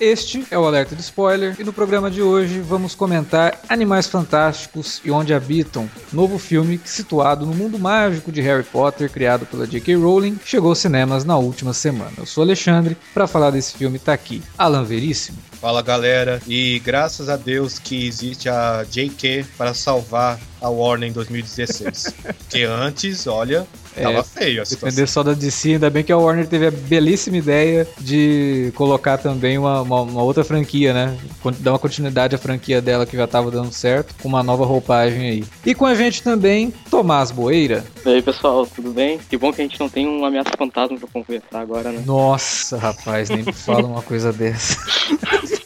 Este é o Alerta de Spoiler e no programa de hoje vamos comentar Animais Fantásticos e Onde Habitam, novo filme situado no mundo mágico de Harry Potter, criado pela J.K. Rowling, chegou aos cinemas na última semana. Eu sou Alexandre, para falar desse filme tá aqui Alan Veríssimo. Fala galera, e graças a Deus que existe a JK para salvar a Warner em 2016. Porque antes, olha, tava é, feio a situação. Depender só da DC, ainda bem que a Warner teve a belíssima ideia de colocar também uma, uma, uma, outra franquia, né? Dar uma continuidade à franquia dela que já tava dando certo, com uma nova roupagem aí. E com a gente também, Tomás Boeira. E aí pessoal, tudo bem? Que bom que a gente não tem um ameaça fantasma pra conversar agora, né? Nossa, rapaz, nem me fala uma coisa dessa.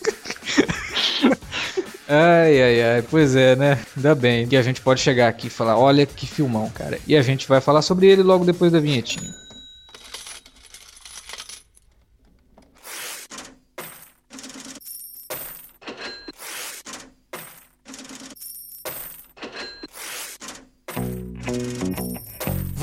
Ai, ai, ai, pois é, né? Ainda bem que a gente pode chegar aqui e falar: olha que filmão, cara. E a gente vai falar sobre ele logo depois da vinhetinha.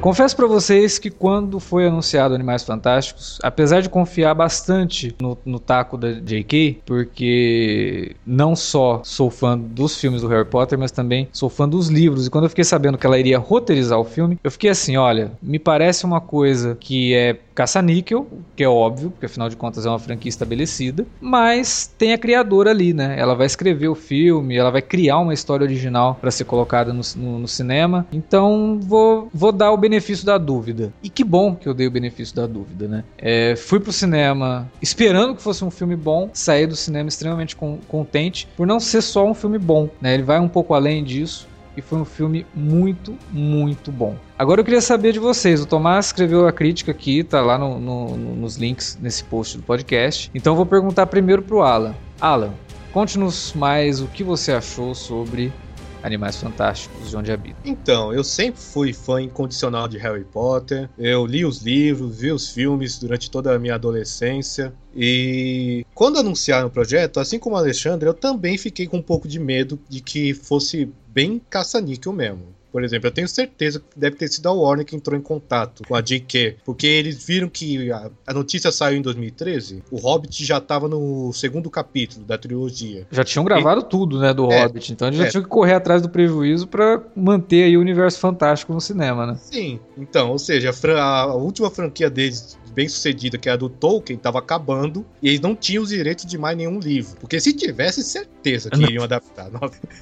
Confesso para vocês que quando foi anunciado Animais Fantásticos, apesar de confiar bastante no, no taco da J.K., porque não só sou fã dos filmes do Harry Potter, mas também sou fã dos livros. E quando eu fiquei sabendo que ela iria roteirizar o filme, eu fiquei assim: olha, me parece uma coisa que é caça-níquel, que é óbvio, porque afinal de contas é uma franquia estabelecida, mas tem a criadora ali, né? Ela vai escrever o filme, ela vai criar uma história original para ser colocada no, no, no, cinema. Então vou, vou dar o benefício da dúvida. E que bom que eu dei o benefício da dúvida, né? É, fui pro cinema esperando que fosse um filme bom, saí do cinema extremamente contente por não ser só um filme bom, né? Ele vai um pouco além disso e foi um filme muito, muito bom. Agora eu queria saber de vocês. O Tomás escreveu a crítica aqui, tá lá no, no, nos links nesse post do podcast. Então eu vou perguntar primeiro pro Alan. Alan, conte-nos mais o que você achou sobre Animais Fantásticos de Onde Habita. Então, eu sempre fui fã incondicional de Harry Potter. Eu li os livros, vi os filmes durante toda a minha adolescência. E quando anunciaram o projeto, assim como o Alexandre, eu também fiquei com um pouco de medo de que fosse bem caça-níquel mesmo. Por exemplo, eu tenho certeza que deve ter sido a Warner que entrou em contato com a JK, porque eles viram que a, a notícia saiu em 2013, o Hobbit já estava no segundo capítulo da trilogia. Já tinham gravado e... tudo, né, do é, Hobbit, então eles já é. tinham que correr atrás do prejuízo para manter aí o universo fantástico no cinema, né? Sim, então, ou seja, a, a última franquia deles bem sucedida, que é a do Tolkien, estava acabando e eles não tinham os direitos de mais nenhum livro. Porque se tivesse, certeza que iriam adaptar.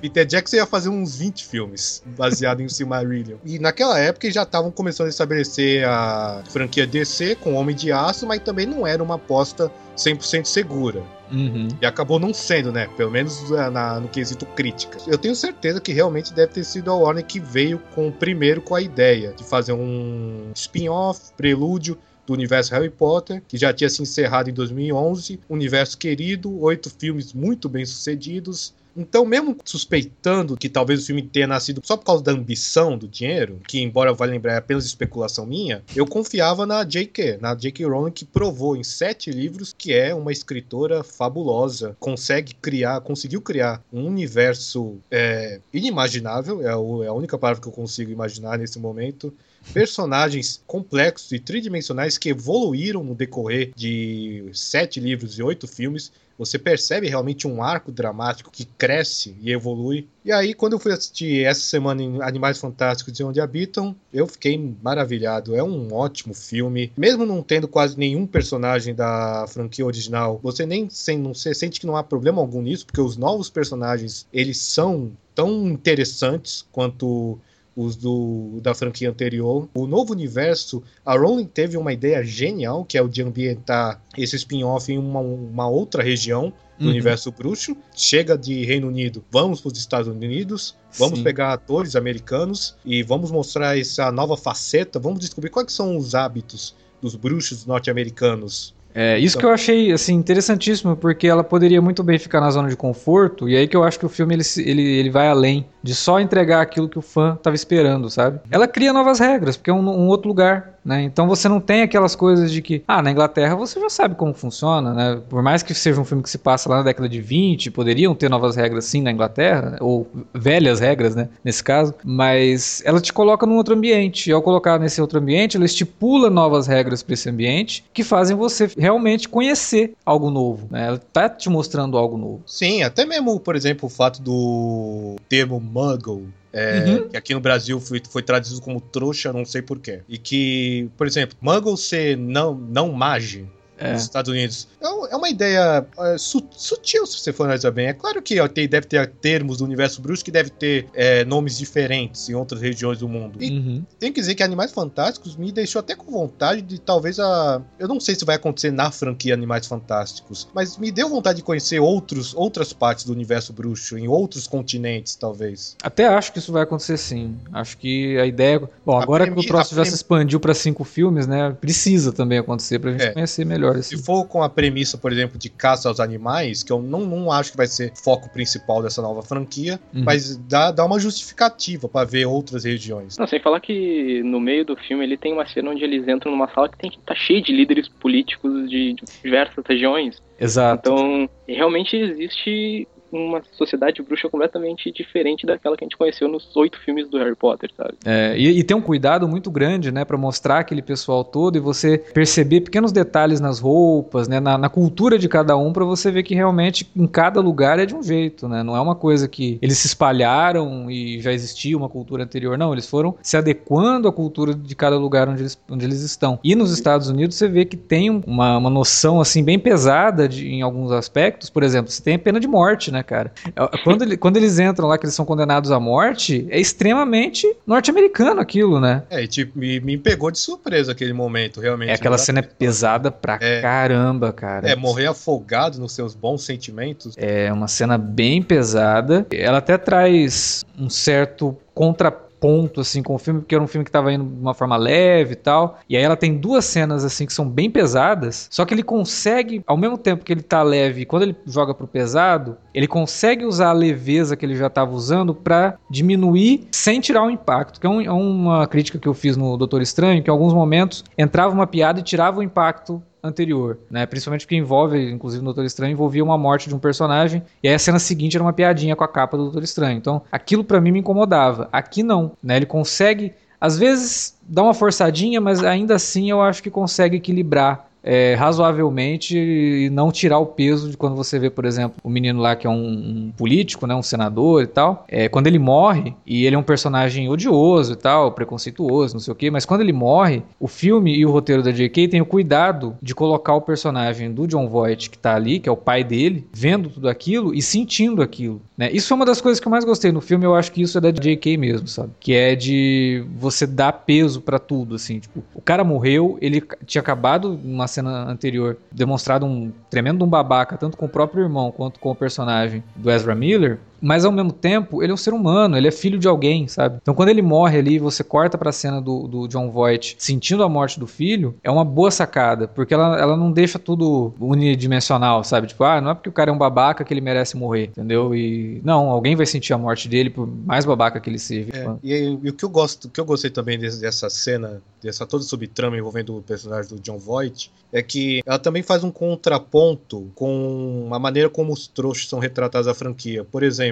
Peter Jackson ia fazer uns 20 filmes baseados em Silmarillion. E naquela época eles já estavam começando a estabelecer a franquia DC com Homem de Aço, mas também não era uma aposta 100% segura. Uhum. E acabou não sendo, né? Pelo menos na, na, no quesito crítica. Eu tenho certeza que realmente deve ter sido a Warner que veio com primeiro com a ideia de fazer um spin-off, prelúdio do universo Harry Potter, que já tinha se encerrado em 2011, universo querido, oito filmes muito bem sucedidos, então, mesmo suspeitando que talvez o filme tenha nascido só por causa da ambição do dinheiro, que embora vai lembrar é apenas especulação minha, eu confiava na J.K., na J.K. Rowling, que provou em sete livros que é uma escritora fabulosa, consegue criar, conseguiu criar um universo é, inimaginável, é, é a única palavra que eu consigo imaginar nesse momento, personagens complexos e tridimensionais que evoluíram no decorrer de sete livros e oito filmes, Você percebe realmente um arco dramático que cresce e evolui. E aí, quando eu fui assistir essa semana em Animais Fantásticos e Onde Habitam, eu fiquei maravilhado. É um ótimo filme. Mesmo não tendo quase nenhum personagem da franquia original, você nem não, você sente que não há problema algum nisso, porque os novos personagens, eles são tão interessantes quanto os do, da franquia anterior. O novo universo, a Rowling teve uma ideia genial, que é o de ambientar esse spin-off em uma, uma outra região do uhum. universo bruxo. Chega de Reino Unido, vamos para os Estados Unidos, vamos Sim. pegar atores americanos e vamos mostrar essa nova faceta, vamos descobrir quais são os hábitos dos bruxos norte-americanos. É, isso então. que eu achei assim interessantíssimo, porque ela poderia muito bem ficar na zona de conforto, e aí que eu acho que o filme ele, ele, ele vai além de só entregar aquilo que o fã estava esperando, sabe? Ela cria novas regras, porque é um, um outro lugar. Né? Então você não tem aquelas coisas de que, ah, na Inglaterra você já sabe como funciona, né? Por mais que seja um filme que se passa lá na década de 20, poderiam ter novas regras sim na Inglaterra, ou velhas regras, né? Nesse caso, mas ela te coloca num outro ambiente. E ao colocar nesse outro ambiente, ela estipula novas regras para esse ambiente que fazem você realmente conhecer algo novo. Né? Ela tá te mostrando algo novo. Sim, até mesmo, por exemplo, o fato do termo muggle é, uhum. Que aqui no Brasil foi, foi traduzido como trouxa, não sei porquê. E que, por exemplo, Muggle ser não, não mage é. nos Estados Unidos. É, é uma ideia é, sutil, se você for analisar bem. É claro que deve ter termos do universo bruxo que deve ter é, nomes diferentes em outras regiões do mundo. E uhum. tem que dizer que Animais Fantásticos me deixou até com vontade de talvez a. Eu não sei se vai acontecer na franquia Animais Fantásticos, mas me deu vontade de conhecer outros, outras partes do universo bruxo, em outros continentes, talvez. Até acho que isso vai acontecer sim. Acho que a ideia. Bom, agora que o troço já se expandiu para cinco filmes, né? Precisa também acontecer pra gente é. conhecer melhor melhor. Assim. Se for com a premissa, por exemplo, de caça aos animais, que eu não, não acho que vai ser foco principal dessa nova franquia, uhum. mas dá, dá uma justificativa para ver outras regiões. Não, sem falar que no meio do filme ele tem uma cena onde eles entram numa sala que tem tá cheio de líderes políticos de, de diversas regiões. Exato. Então, realmente existe uma sociedade bruxa completamente diferente daquela que a gente conheceu nos oito filmes do Harry Potter, sabe? É, e, e tem um cuidado muito grande, né, para mostrar aquele pessoal todo e você perceber pequenos detalhes nas roupas, né, na, na cultura de cada um, para você ver que realmente em cada lugar é de um jeito, né? Não é uma coisa que eles se espalharam e já existia uma cultura anterior, não. Eles foram se adequando à cultura de cada lugar onde eles, onde eles estão. E nos Estados Unidos você vê que tem uma, uma noção assim bem pesada de, em alguns aspectos. Por exemplo, você tem a pena de morte, né? Né, cara? É, quando, ele, quando eles entram lá, que eles são condenados à morte, é extremamente norte-americano aquilo, né? É, e tipo, me, me pegou de surpresa aquele momento, realmente. É, aquela cena é pesada pra é, caramba, cara. É, morrer afogado nos seus bons sentimentos. É uma cena bem pesada. Ela até traz um certo contraponto ponto assim com o filme, porque era um filme que estava indo de uma forma leve e tal. E aí ela tem duas cenas assim que são bem pesadas, só que ele consegue, ao mesmo tempo que ele tá leve, quando ele joga pro pesado, ele consegue usar a leveza que ele já estava usando para diminuir sem tirar o impacto, que é, um, é uma crítica que eu fiz no Doutor Estranho, que em alguns momentos entrava uma piada e tirava o impacto anterior, né? Principalmente porque envolve, inclusive no Doutor Estranho, envolvia uma morte de um personagem e aí a cena seguinte era uma piadinha com a capa do Doutor Estranho. Então, aquilo para mim me incomodava. Aqui não, né? Ele consegue às vezes dá uma forçadinha, mas ainda assim eu acho que consegue equilibrar é, razoavelmente e não tirar o peso de quando você vê, por exemplo, o menino lá que é um, um político, né, um senador e tal. É, quando ele morre, e ele é um personagem odioso e tal, preconceituoso, não sei o que, mas quando ele morre, o filme e o roteiro da J.K. tem o cuidado de colocar o personagem do John Voight, que tá ali, que é o pai dele, vendo tudo aquilo e sentindo aquilo. Né? Isso é uma das coisas que eu mais gostei no filme, eu acho que isso é da J.K. mesmo, sabe? Que é de você dar peso para tudo, assim. Tipo, o cara morreu, ele tinha acabado uma cena anterior, demonstrado um tremendo um babaca, tanto com o próprio irmão quanto com o personagem do Ezra Miller, mas ao mesmo tempo ele é um ser humano, ele é filho de alguém, sabe? Então quando ele morre ali, você corta pra cena do, do John Voight sentindo a morte do filho, é uma boa sacada, porque ela, ela não deixa tudo unidimensional, sabe? Tipo, ah, não é porque o cara é um babaca que ele merece morrer, entendeu? E não, alguém vai sentir a morte dele, por mais babaca que ele seja. É, e, e, o que eu gosto, o que eu gostei também dessa cena, dessa toda subtrama envolvendo o personagem do John Voight, é que ela também faz um contraponto com a maneira como os trouxas são retratados na franquia. Por exemplo,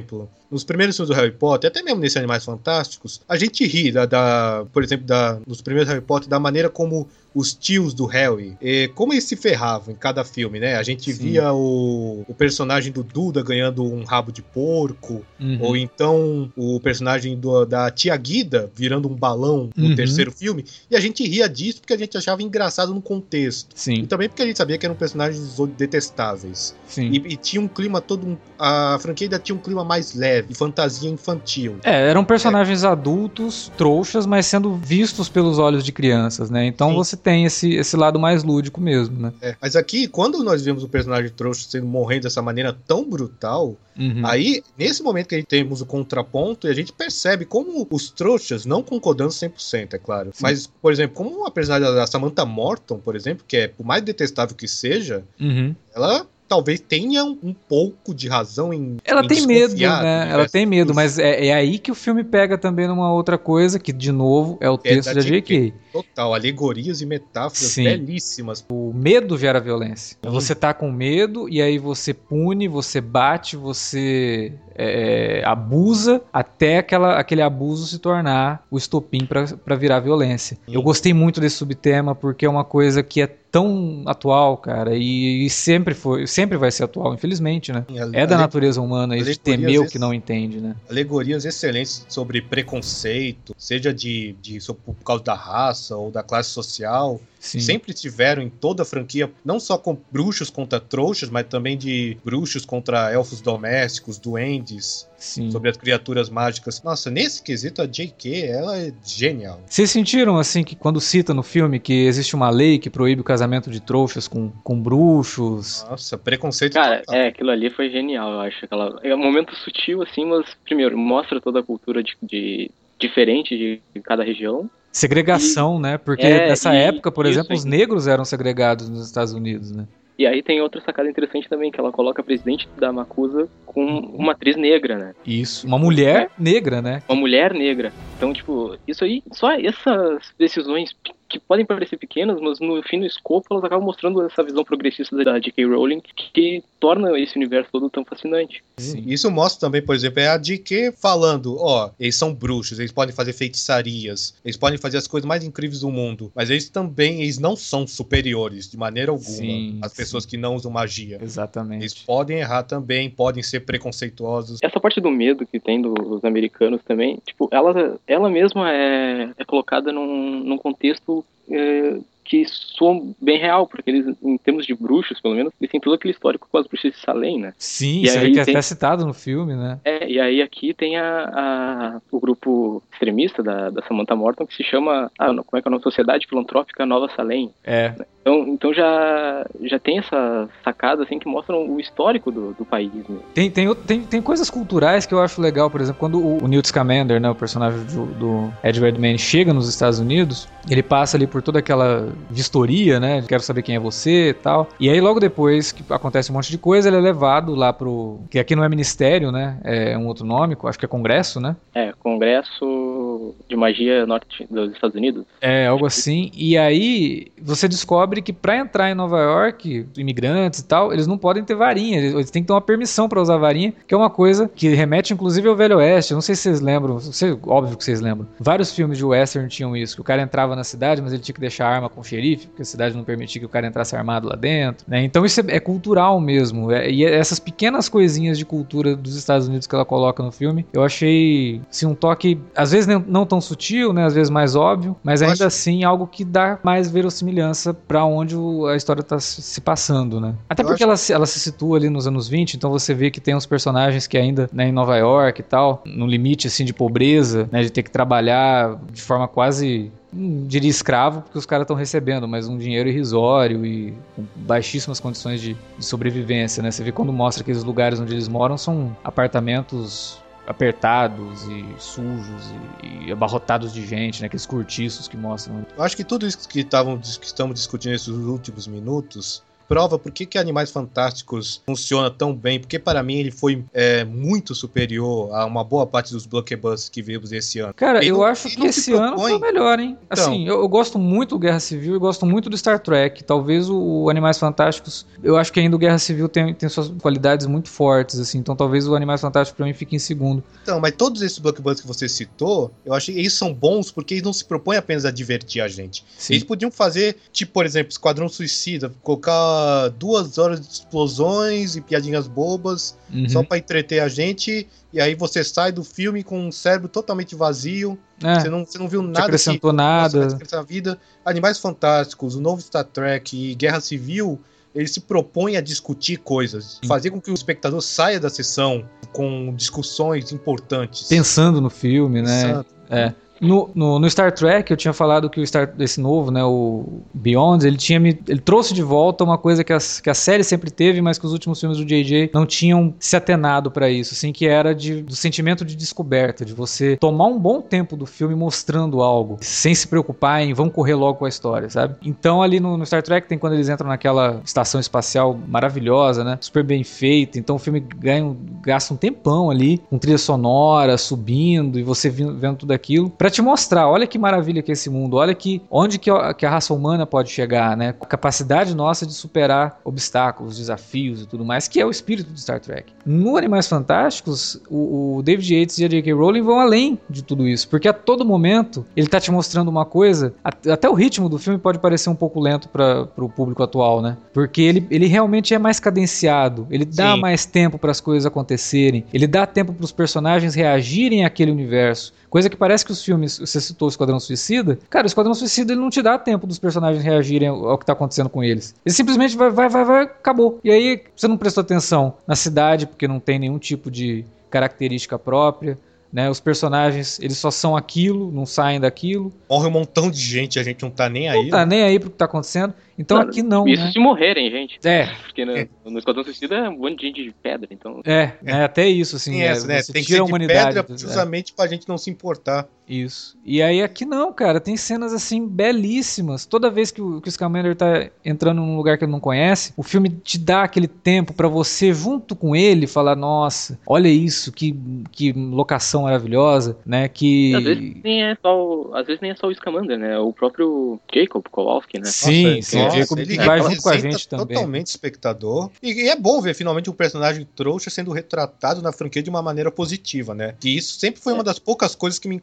nos primeiros filmes do Harry Potter, até mesmo nesses Animais Fantásticos, a gente ri da, da por exemplo, da, nos primeiros Harry Potter, da maneira como os tios do Harry, e como eles se ferravam em cada filme, né? A gente Sim. via o, o personagem do Duda ganhando um rabo de porco, uhum. ou então o personagem do, da tia Guida virando um balão no uhum. terceiro filme, e a gente ria disso porque a gente achava engraçado no contexto. Sim. E também porque a gente sabia que eram personagens detestáveis. Sim. E, e tinha um clima todo. A franquia ainda tinha um clima mais leve, fantasia infantil. É, eram personagens é. adultos, trouxas, mas sendo vistos pelos olhos de crianças, né? Então Sim. você tem esse, esse lado mais lúdico mesmo, né? É, mas aqui, quando nós vemos o personagem trouxa sendo morrendo dessa maneira tão brutal, Uhum. Aí, nesse momento que a gente temos o contraponto, e a gente percebe como os trouxas, não concordando 100%, é claro, Sim. mas, por exemplo, como a personagem da Samantha Morton, por exemplo, que é, por mais detestável que seja, uhum. ela talvez tenha um pouco de razão em. Ela em tem medo, né? Ela tem medo, mas é, é, aí que o filme pega também numa outra coisa, que de novo é o é texto da, da J.K. Total, alegorias e metáforas Sim. belíssimas. O medo gera violência. Hum. Você tá com medo e aí você pune, você bate, você é, abusa até aquela, aquele abuso se tornar o estopim para virar violência. Eu gostei muito desse subtema porque é uma coisa que é tão atual, cara, e, e, sempre foi, sempre vai ser atual, infelizmente, né? é da natureza humana isso de temer o que não entende, né? Alegorias excelentes sobre preconceito, seja de, de por causa da raça ou da classe social. Sim. sempre tiveram em toda a franquia, não só com bruxos contra trouxas, mas também de bruxos contra elfos domésticos, duendes, Sim. sobre as criaturas mágicas. Nossa, nesse quesito a J.K. ela é genial. Vocês sentiram assim que quando cita no filme que existe uma lei que proíbe o casamento de trouxas com, com bruxos? Nossa, preconceito. Cara, total. é, aquilo ali foi genial, eu acho. Aquela... É um momento sutil assim, mas primeiro mostra toda a cultura de, de diferente de cada região segregação, e, né? Porque é, nessa e, época, por exemplo, os negros eram segregados nos Estados Unidos, né? E aí tem outra sacada interessante também, que ela coloca a presidente da Macusa com uma atriz negra, né? Isso, uma mulher é. negra, né? Uma mulher negra. Então, tipo, isso aí, só essas decisões que podem parecer pequenas, mas no fim do escopo elas acabam mostrando essa visão progressista da J.K. Rowling que, que torna esse universo todo tão fascinante. Sim. Isso mostra também, por exemplo, é a J.K. falando, ó, eles são bruxos, eles podem fazer feitiçarias, eles podem fazer as coisas mais incríveis do mundo, mas eles também, eles não são superiores de maneira alguma sim, às pessoas sim. que não usam magia. Exatamente. Eles podem errar também, podem ser preconceituosos. Essa parte do medo que tem dos americanos também, tipo, ela, ela mesma é, é colocada num, num contexto é, que soa bem real, porque eles, em termos de bruxos, pelo menos, eles têm todo aquele histórico com as bruxas de Salem, né? Sim, e isso aí que é tem... até citado no filme, né? É, e aí aqui tem a, a o grupo extremista da, da Samantha Morton que se chama, ah, como é que é a nome? Sociedade Filantrópica Nova Salem. É. Então, então já, já tem essa sacada assim que mostram o histórico do, do país. Né? Tem, tem, tem, tem coisas culturais que eu acho legal, por exemplo, quando o, o Newt Scamander, né, o personagem do, do Ed Redmayne, chega nos Estados Unidos, ele passa ali por toda aquela vistoria, né? Quero saber quem é você e tal. E aí, logo depois que acontece um monte de coisa, ele é levado lá pro. Que aqui não é ministério, né? É um outro nome, acho que é Congresso, né? É, Congresso de Magia Norte dos Estados Unidos. É, algo assim. E aí você descobre que para entrar em Nova York, imigrantes e tal, eles não podem ter varinha. Eles têm que ter uma permissão para usar varinha, que é uma coisa que remete inclusive ao Velho Oeste. Eu não sei se vocês lembram, sei, óbvio que vocês lembram. Vários filmes de western tinham isso, que o cara entrava na cidade, mas ele tinha que deixar a arma com xerife, porque a cidade não permitia que o cara entrasse armado lá dentro. Né? Então isso é, é cultural mesmo. É, e essas pequenas coisinhas de cultura dos Estados Unidos que ela coloca no filme, eu achei assim, um toque, às vezes não tão sutil, né? às vezes mais óbvio, mas ainda acho... assim algo que dá mais verossimilhança para onde a história tá se passando, né? Até porque ela, ela se situa ali nos anos 20, então você vê que tem uns personagens que ainda né, em Nova York e tal, no limite assim de pobreza, né, de ter que trabalhar de forma quase não diria escravo, porque os caras estão recebendo, mas um dinheiro irrisório e com baixíssimas condições de, de, sobrevivência, né? Você vê quando mostra aqueles lugares onde eles moram são apartamentos apertados e sujos e, e, abarrotados de gente, né? Aqueles cortiços que mostram. Eu acho que tudo isso que, tavam, que estamos discutindo nesses últimos minutos prova por que, que Animais Fantásticos funciona tão bem, porque para mim ele foi é, muito superior a uma boa parte dos blockbusters que vimos esse ano. Cara, Ele eu não- acho que esse se ano propõe- foi o melhor, hein? Então. Assim, eu, eu gosto muito do Guerra Civil e gosto muito do Star Trek. Talvez o, Animais Fantásticos, eu acho que ainda o Guerra Civil tem, tem suas qualidades muito fortes, assim. Então talvez o Animais Fantásticos pra mim fique em segundo. Então, mas todos esses blockbusters que você citou, eu achei que eles são bons porque eles não se propõem apenas a divertir a gente. Eles podiam fazer, tipo, por exemplo, Esquadrão Suicida, colocar duas horas de explosões e piadinhas bobas Uhum. só pra entreter a gente, e aí você sai do filme com um cérebro totalmente vazio, É, você, não, você não viu nada que acrescentou Nossa, vai nada. descrever a vida. Animais Fantásticos, o novo Star Trek e Guerra Civil, ele se propõe a discutir coisas, fazer com que o espectador saia da sessão com discussões importantes. Pensando no filme, né? Pensando. É. No, no, no Star Trek, eu tinha falado que o Star, esse novo, né, o Beyond, ele tinha me, ele trouxe de volta uma coisa que a, que a série sempre teve, mas que os últimos filmes do JJ não tinham se atenado pra isso, assim, que era de, do sentimento de descoberta, de você tomar um bom tempo do filme mostrando algo, sem se preocupar em vamos correr logo com a história, sabe? Então ali no, no Star Trek tem quando eles entram naquela estação espacial maravilhosa, né, super bem feita, então o filme ganha, gasta um tempão ali, com trilha sonora, subindo, e você vendo tudo aquilo, Pra te mostrar, olha que maravilha que é esse mundo, olha que onde que a, que a raça humana pode chegar, né? A capacidade nossa de superar obstáculos, desafios e tudo mais, que é o espírito de Star Trek. No Animais Fantásticos, o, o David Yates e a J.K. Rowling vão além de tudo isso, porque a todo momento ele tá te mostrando uma coisa, at- até o ritmo do filme pode parecer um pouco lento para o público atual, né? Porque ele, ele realmente é mais cadenciado, ele dá Sim. mais tempo para as coisas acontecerem, ele dá tempo para os personagens reagirem àquele universo. Coisa que parece que os filmes, você citou o Esquadrão Suicida, cara, o Esquadrão Suicida ele não te dá tempo dos personagens reagirem ao que tá acontecendo com eles. Ele simplesmente vai, vai, vai, vai, acabou. E aí você não prestou atenção na cidade, porque não tem nenhum tipo de característica própria. Né, os personagens, eles só são aquilo, não saem daquilo. Morre um montão de gente, a gente não tá nem aí. Não tá nem aí pro que tá acontecendo. Então aqui não, Isso né? se morrerem, gente. É, Porque no, no Esquadrão Suicida é um monte de gente de pedra, então. é, é, até isso, assim. Tem é, essa, né? você Tem que ser a de pedra é. justamente pra gente não se importar. Isso. E aí aqui não, cara, tem cenas assim belíssimas. Toda vez que o, que o Scamander tá entrando num lugar que ele não conhece, o filme te dá aquele tempo pra você, junto com ele, falar: nossa, olha isso, que, que locação maravilhosa, né? Que. Às vezes nem é só o, às vezes nem é só o Scamander, né? O próprio Jacob Kowalski, né? Sim, Nossa, sim, nossa, o Jacob ele vai junto com a gente também. totalmente espectador. E, e é bom ver finalmente um personagem trouxa sendo retratado na franquia de uma maneira positiva, né? Que isso sempre foi uma das poucas coisas que me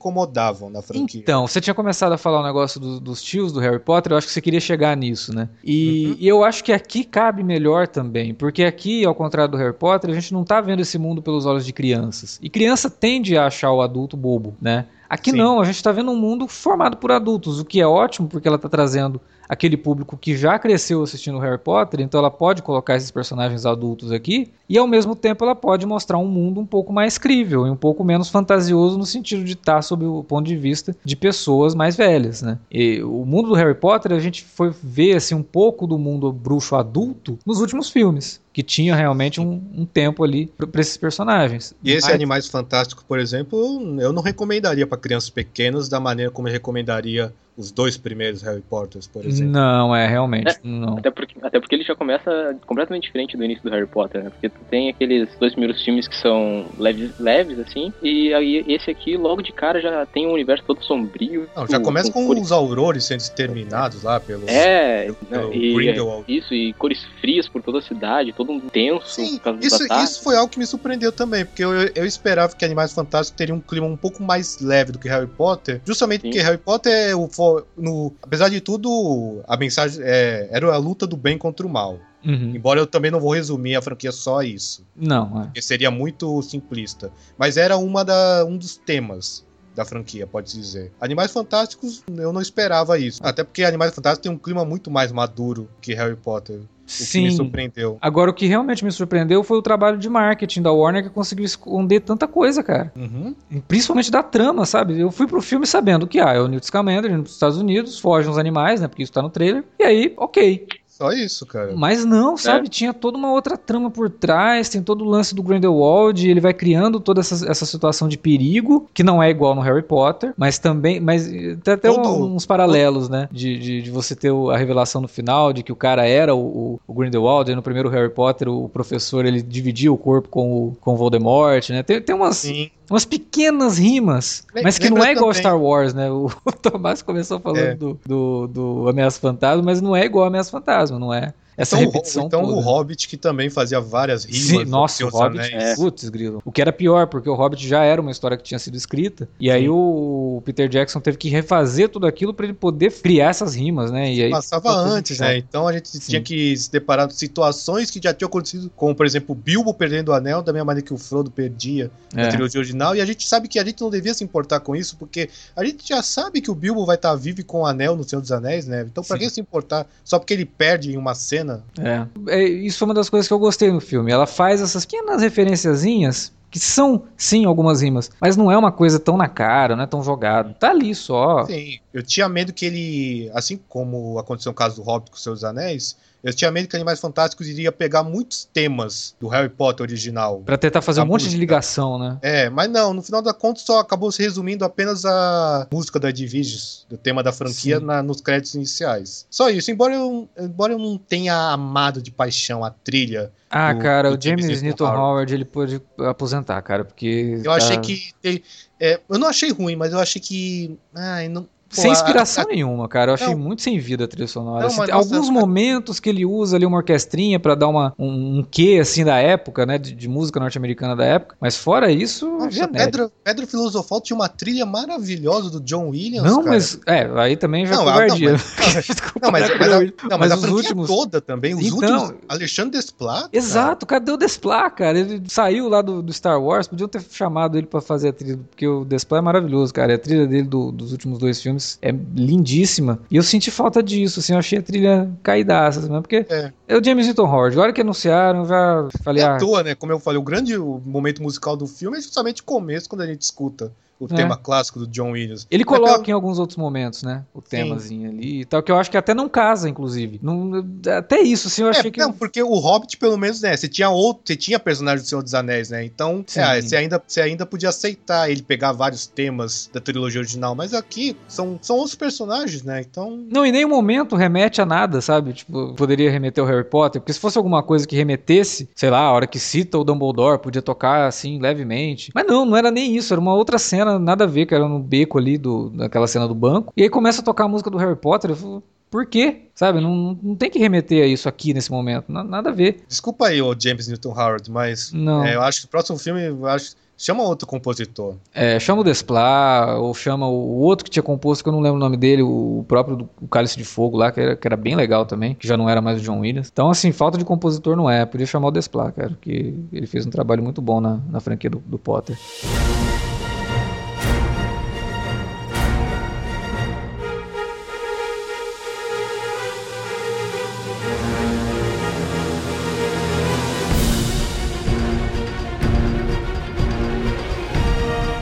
na franquia. Então, você tinha começado a falar o negócio do- dos tios do Harry Potter, eu acho que você queria chegar nisso, né? E, Uhum. e eu acho que aqui cabe melhor também, porque aqui, ao contrário do Harry Potter, a gente não tá vendo esse mundo pelos olhos de crianças. E criança tende a achar o adulto bobo, né? Aqui Sim. não, a gente tá vendo um mundo formado por adultos, o que é ótimo, porque ela tá trazendo aquele público que já cresceu assistindo Harry Potter, então ela pode colocar esses personagens adultos aqui, e ao mesmo tempo ela pode mostrar um mundo um pouco mais crível e um pouco menos fantasioso no sentido de estar sob o ponto de vista de pessoas mais velhas, né? E o mundo do Harry Potter a gente foi ver assim um pouco do mundo bruxo adulto nos últimos filmes, que tinha realmente um, um tempo ali para esses personagens. E esse Mas- Animais Fantásticos, por exemplo, eu não recomendaria pra crianças pequenas da maneira como eu recomendaria os dois primeiros Harry Potters, por exemplo. Não, é realmente, não. Até porque, até porque ele já começa completamente diferente do início do Harry Potter, né? Porque tu tem aqueles dois primeiros filmes que são leves, leves assim, e aí esse aqui, logo de cara, já tem um universo todo sombrio. Não, já começa com cores- os aurores sendo exterminados lá pelos. É, pelo né, e, Grindelwald. isso, e cores frias por toda a cidade, todo um tenso Sim, por causa dos isso, isso foi algo que me surpreendeu também, porque eu, eu esperava que Animais Fantásticos teria um clima um pouco mais leve do que Harry Potter, justamente Sim. porque Harry Potter é o fo- no, apesar de tudo, a mensagem é, era a luta do bem contra o mal. Uhum. Embora eu também não vou resumir a franquia só a isso, Não, é. porque seria muito simplista, mas era uma da, um dos temas da franquia, pode-se dizer. Animais Fantásticos, eu não esperava isso. Até porque Animais Fantásticos tem um clima muito mais maduro que Harry Potter. Que me Sim. surpreendeu. Agora, o que realmente me surpreendeu foi o trabalho de marketing da Warner que conseguiu esconder tanta coisa, cara. Uhum. Principalmente da trama, sabe? Eu fui pro filme sabendo que, ah, é o Newt Scamander nos Estados Unidos, foge uns animais, né? Porque isso tá no trailer. E aí, ok. Só isso, cara. Mas não, sabe? Tinha toda uma outra trama por trás, tem todo o lance do Grindelwald, ele vai criando toda essa, essa situação de perigo, que não é igual no Harry Potter, mas também. Mas tem até Todo- uns paralelos, né? De, de, de você ter a revelação no final de que o cara era o, o, o Grindelwald, e no primeiro Harry Potter o professor ele dividia o corpo com o, com o Voldemort, né? Tem, tem umas, Sim. Umas pequenas rimas, mas que não é igual também- Star Wars, né? O, Tomás começou falando É. do, do, do Ameaça Fantasma, mas não é igual Ameaça Fantasma, não é? Essa Então, o- repetição então toda. o Hobbit que também fazia várias rimas. Sim, nossa, o Hobbit, Anéis. putz, grilo. O que era pior, porque o Hobbit já era uma história que tinha sido escrita, e aí Sim. o Peter Jackson teve que refazer tudo aquilo pra ele poder criar essas rimas, né? E aí Passava antes, né? Então a gente tinha que se deparar com situações que já tinham acontecido, como por exemplo o Bilbo perdendo o anel, da mesma maneira que o Frodo perdia na É. trilogia original, e a gente sabe que a gente não devia se importar com isso, porque a gente já sabe que o Bilbo vai estar vivo e com o anel no Senhor dos Anéis, né? Então pra Sim. que se importar só porque ele perde em uma cena? É. É, Isso foi uma das coisas que eu gostei no filme. Ela faz essas pequenas referenciazinhas que são, sim, algumas rimas, mas não é uma coisa tão na cara, não é tão jogado. Tá ali só. Sim, eu tinha medo que ele, assim como aconteceu no caso do Hobbit com seus anéis, eu tinha medo que Animais Fantásticos iria pegar muitos temas do Harry Potter original. Pra tentar fazer um monte de música. ligação, né? É, mas não, no final da conta só acabou se resumindo apenas a música da Divisions, do tema da franquia, na- nos créditos iniciais. Só isso, embora eu, embora eu não tenha amado de paixão a trilha, Ah, do- cara, do o James Newton Newton Howard, ele pôde aposentar, cara, porque. eu tá achei que. tem- é, eu não achei ruim, mas eu achei que. Ai, não. Sem a- inspiração a- nenhuma, cara. Eu achei Não. muito sem vida a trilha sonora. Não, Assim, alguns a- momentos que ele usa ali uma orquestrinha pra dar uma, um, um quê, assim, da época, né? De, de música norte-americana da época. Mas fora isso, Nossa. Pedra, Pedra Filosofal tinha uma trilha maravilhosa do John Williams. Não, cara. mas. É, aí também já é Não, ah, covardia. não, mas- Não, mas, mas, a, não, mas Mas a os últimos- toda também, os Então- últimos. Alexandre Desplat. cara. Exato, cadê o Desplat, cara? Ele saiu lá do, do Star Wars, podiam ter chamado ele pra fazer a trilha, porque o Desplat é maravilhoso, cara. E a trilha dele do- dos últimos dois filmes é lindíssima. E eu senti falta disso, assim, eu achei a trilha caidaça, né? Porque É. é o James Newton Howard. A hora que anunciaram, eu já falei, É ah, à toa, né? Como eu falei, o grande momento musical do filme é justamente o começo, quando a gente escuta o É. tema clássico do John Williams. Ele Mas coloca em alguns outros momentos, né? O temazinho ali e tal, que eu acho que até não casa, inclusive. Não, até isso, assim, eu achei É, que. não, porque o Hobbit, pelo menos, né? Você tinha outro, você tinha personagem do Senhor dos Anéis, né? Então, Sim. é, você, ainda, você ainda podia aceitar ele pegar vários temas da trilogia original, mas aqui são, são outros personagens, né? Então. Não, em nenhum momento remete a nada, sabe? Tipo, poderia remeter ao Harry Potter, porque se fosse alguma coisa que remetesse, sei lá, a hora que cita o Dumbledore, podia tocar assim, levemente. Mas não, não era nem isso, era uma outra cena, nada a ver, que era no beco ali do, daquela cena do banco. E aí começa a tocar a música do Harry Potter, eu falo, por quê? Sabe? Não, não tem que remeter a isso aqui nesse momento, na- nada a ver. Desculpa aí, o James Newton Howard, mas Não. é, eu acho que o próximo filme, acho. Chama outro compositor. É, chama o Desplat, ou chama o outro que tinha composto, que eu não lembro o nome dele, o próprio do o Cálice de Fogo lá, que era, que era bem legal também, que já não era mais o John Williams. Então, assim, falta de compositor não é, podia chamar o Desplat, cara, que ele fez um trabalho muito bom na, na franquia do, do Potter.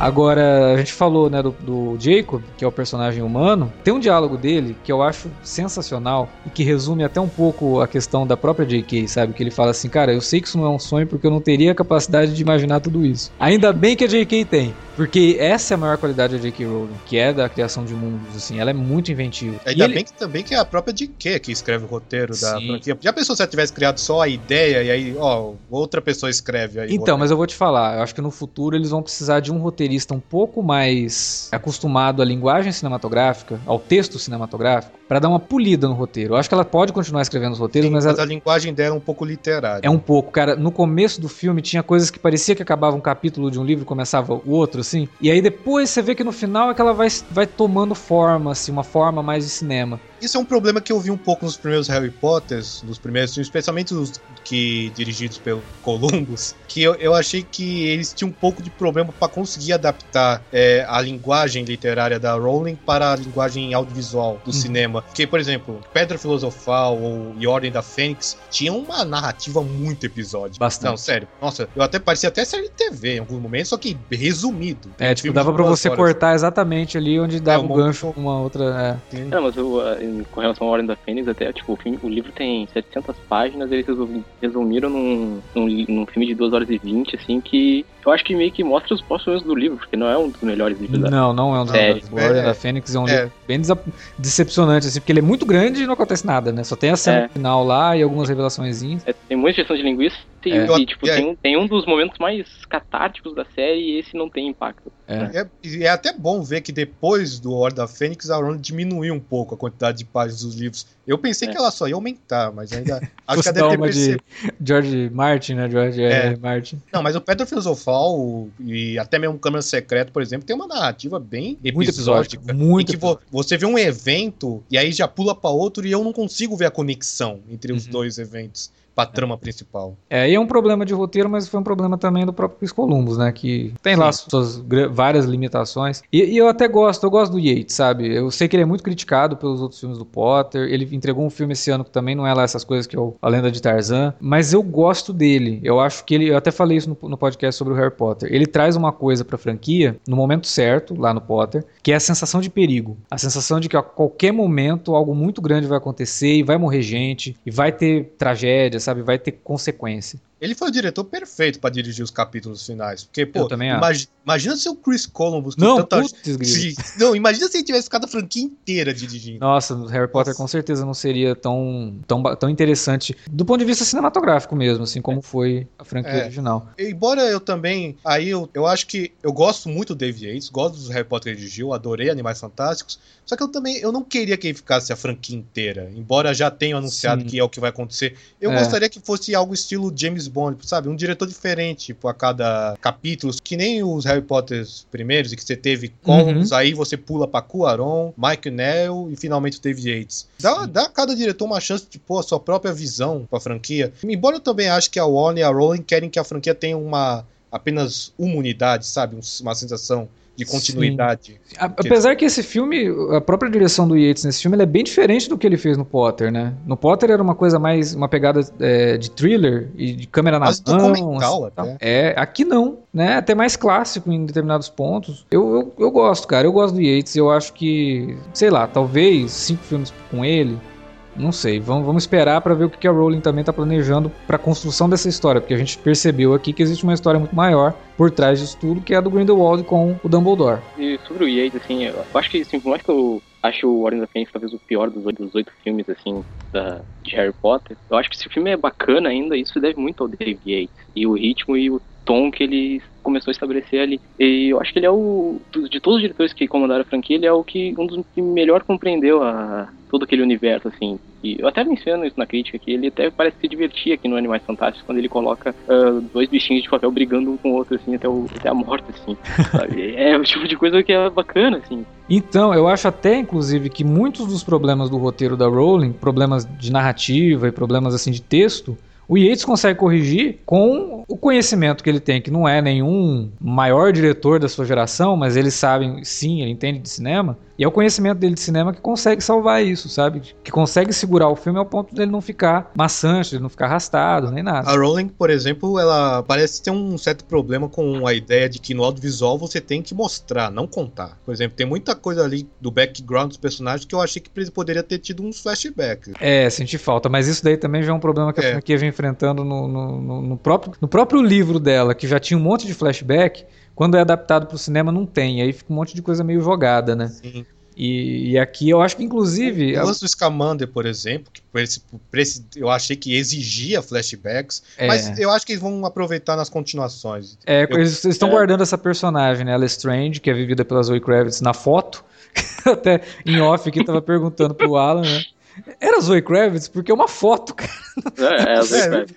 Agora, a gente falou, né, do, do Jacob, que é o personagem humano. Tem um diálogo dele que eu acho sensacional e que resume até um pouco a questão da própria J.K., sabe? Que ele fala assim, cara, eu sei que isso não é um sonho porque eu não teria a capacidade de imaginar tudo isso. Ainda bem que a J.K. tem, porque essa é a maior qualidade da J.K. Rowling, que é da criação de mundos, assim, ela é muito inventiva. Ainda ele- bem que também que é a própria J.K. que escreve o roteiro da Sim. franquia. Já pensou se ela tivesse criado só a ideia e aí, ó, outra pessoa escreve aí. Então, mas eu vou te falar, eu acho que no futuro eles vão precisar de um roteirista um pouco mais acostumado à linguagem cinematográfica, ao texto cinematográfico, pra dar uma polida no roteiro. Eu acho que ela pode continuar escrevendo os roteiros, Sim, mas mas ela a linguagem dela é um pouco literária. é um pouco, cara. No começo do filme tinha coisas que parecia que acabava um capítulo de um livro e começava o outro, assim. E aí depois você vê que no final é que ela vai, vai tomando forma, assim, uma forma mais de cinema. Isso é um problema que eu vi um pouco nos primeiros Harry Potters, nos primeiros filmes, especialmente os que dirigidos pelo Columbus, que eu, eu achei que eles tinham um pouco de problema para conseguir adaptar é, a linguagem literária da Rowling para a linguagem audiovisual do Uhum. cinema. Porque, por exemplo, Pedra Filosofal ou E Ordem da Fênix tinham uma narrativa muito episódica. Bastante. Não, sério. Nossa, eu até parecia até série de TV em alguns momentos, só que resumido. É, tipo, dava duas você horas. cortar exatamente ali onde dava um o gancho com uma outra. é. Não, mas o, com relação ao Ordem da Fênix, até, tipo, o, filme, o livro tem 700 páginas, eles resumiram num, num, num, filme de 2 horas e 20, assim, que eu acho que meio que mostra os próximos do livro, porque não é um dos melhores livros não, da Não, não é um dos melhores. O Ordem é, da Fênix é um é. livro bem decepcionante, assim, porque ele é muito grande e não acontece nada, né? Só tem a cena é. final lá e algumas revelações. É, tem muita gestão de linguiça e, é. e tipo, tem, tem um dos momentos mais catárticos da série e esse não tem impacto. É. É, é até bom ver que depois do Ordem da Fênix, a Ron diminuiu um pouco a quantidade de páginas dos livros. Eu pensei é. que ela só ia aumentar, mas ainda. acho que ela deve ter percebido. De George Martin, né? George é. Martin. Não, mas o Pedro Filosofal e até mesmo Câmara Secreta, por exemplo, tem uma narrativa bem episódica. Muito em que vo você vê um evento e aí já pula para outro e eu não consigo ver a conexão entre os uhum. dois eventos pra trama principal. É, e é um problema de roteiro, mas foi um problema também do próprio Chris Columbus, né? Que tem Sim. lá suas várias limitações. E, e, eu até gosto, eu gosto do Yates, sabe? Eu sei que ele é muito criticado pelos outros filmes do Potter. Ele entregou um filme esse ano que também não é lá essas coisas que é o A Lenda de Tarzan. Mas eu gosto dele. Eu acho que ele. Eu até falei isso no, no podcast sobre o Harry Potter. Ele traz uma coisa pra franquia no momento certo, lá no Potter, que é a sensação de perigo. A sensação de que a qualquer momento algo muito grande vai acontecer e vai morrer gente, e vai ter tragédia, sabe? Vai ter consequência. Ele foi o diretor perfeito para dirigir os capítulos finais. Porque, pô, imagi imagina se o Chris Columbus. Não, tanta... putz, não, imagina se ele tivesse ficado a franquia inteira dirigindo. Nossa, Harry Potter Nossa. com certeza não seria tão, tão, tão interessante do ponto de vista cinematográfico mesmo, assim como é. foi a franquia é. original. Embora eu também. Aí eu, eu acho que eu gosto muito do David Yates, gosto dos Harry Potter que dirigiu, adorei Animais Fantásticos. Só que eu também eu não queria que ele ficasse a franquia inteira. Embora já tenham anunciado Sim. que é o que vai acontecer. Eu é. gostaria que fosse algo estilo James Bond, sabe? Um diretor diferente tipo, a cada capítulo. Que nem os Harry Potter primeiros, e que você teve Combs, uhum. aí você pula pra Cuaron, Mike Nell e finalmente o David Yates. Dá, dá a cada diretor uma chance de pôr a sua própria visão pra franquia. Embora eu também acho que a Warner e a Rowling querem que a franquia tenha uma apenas uma unidade, sabe? Uma sensação de continuidade. Sim. Apesar que esse filme, a própria direção do Yates nesse filme, é bem diferente do que ele fez no Potter, né? No Potter era uma coisa mais, uma pegada é, de thriller e de câmera na Mas mão. Assim. É, aqui não, né? Até mais clássico em determinados pontos. Eu, eu, eu gosto, cara, eu gosto do Yates, eu acho que, sei lá, talvez cinco filmes com ele não sei, vamos, vamos esperar para ver o que a Rowling também está planejando para a construção dessa história, porque a gente percebeu aqui que existe uma história muito maior por trás disso tudo, que é a do Grindelwald com o Dumbledore. E sobre o Yates, assim, eu acho que, assim, por mais que eu acho o Ordem da Fênix talvez o pior dos oito, dos oito filmes, assim, da, de Harry Potter, eu acho que se o filme é bacana ainda, isso deve muito ao David Yates. E o ritmo e o tom que ele começou a estabelecer ali. E eu acho que ele é o de todos os diretores que comandaram a franquia, ele é o que um dos que melhor compreendeu a todo aquele universo assim. E eu até menciono isso na crítica que ele até parece se divertir aqui no Animais Fantásticos quando ele coloca uh, dois bichinhos de papel brigando um com o outro assim até, o, até a morte assim. É o tipo de coisa que é bacana assim. Então, eu acho até, inclusive, que muitos dos problemas do roteiro da Rowling, problemas de narrativa e problemas assim de texto, o Yates consegue corrigir com o conhecimento que ele tem, que não é nenhum maior diretor da sua geração, mas ele sabe, sim, ele entende de cinema. E é o conhecimento dele de cinema que consegue salvar isso, sabe? Que consegue segurar o filme ao ponto dele não ficar maçante, de não ficar arrastado, nem nada. A Rowling, por exemplo, ela parece ter um certo problema com a ideia de que no audiovisual você tem que mostrar, não contar. Por exemplo, tem muita coisa ali do background dos personagens que eu achei que poderia ter tido uns flashbacks. É, senti falta, mas isso daí também já é um problema que a é. franquia vem enfrentando no, no, no, próprio, no próprio livro dela, que já tinha um monte de flashback. Quando é adaptado para o cinema, não tem. Aí fica um monte de coisa meio jogada, né? Sim. E, e, aqui eu acho que, inclusive. O lance do Scamander, por exemplo, que por esse, por esse, eu achei que exigia flashbacks, é. mas eu acho que eles vão aproveitar nas continuações. É, eu, eles estão é. guardando essa personagem, né? Ela Strange, que é vivida pela Zoe Kravitz na foto. Até em off aqui tava perguntando pro Alan, né? Era Zoe Kravitz? Porque é uma foto, cara. É, é a Zoe é, Kravitz.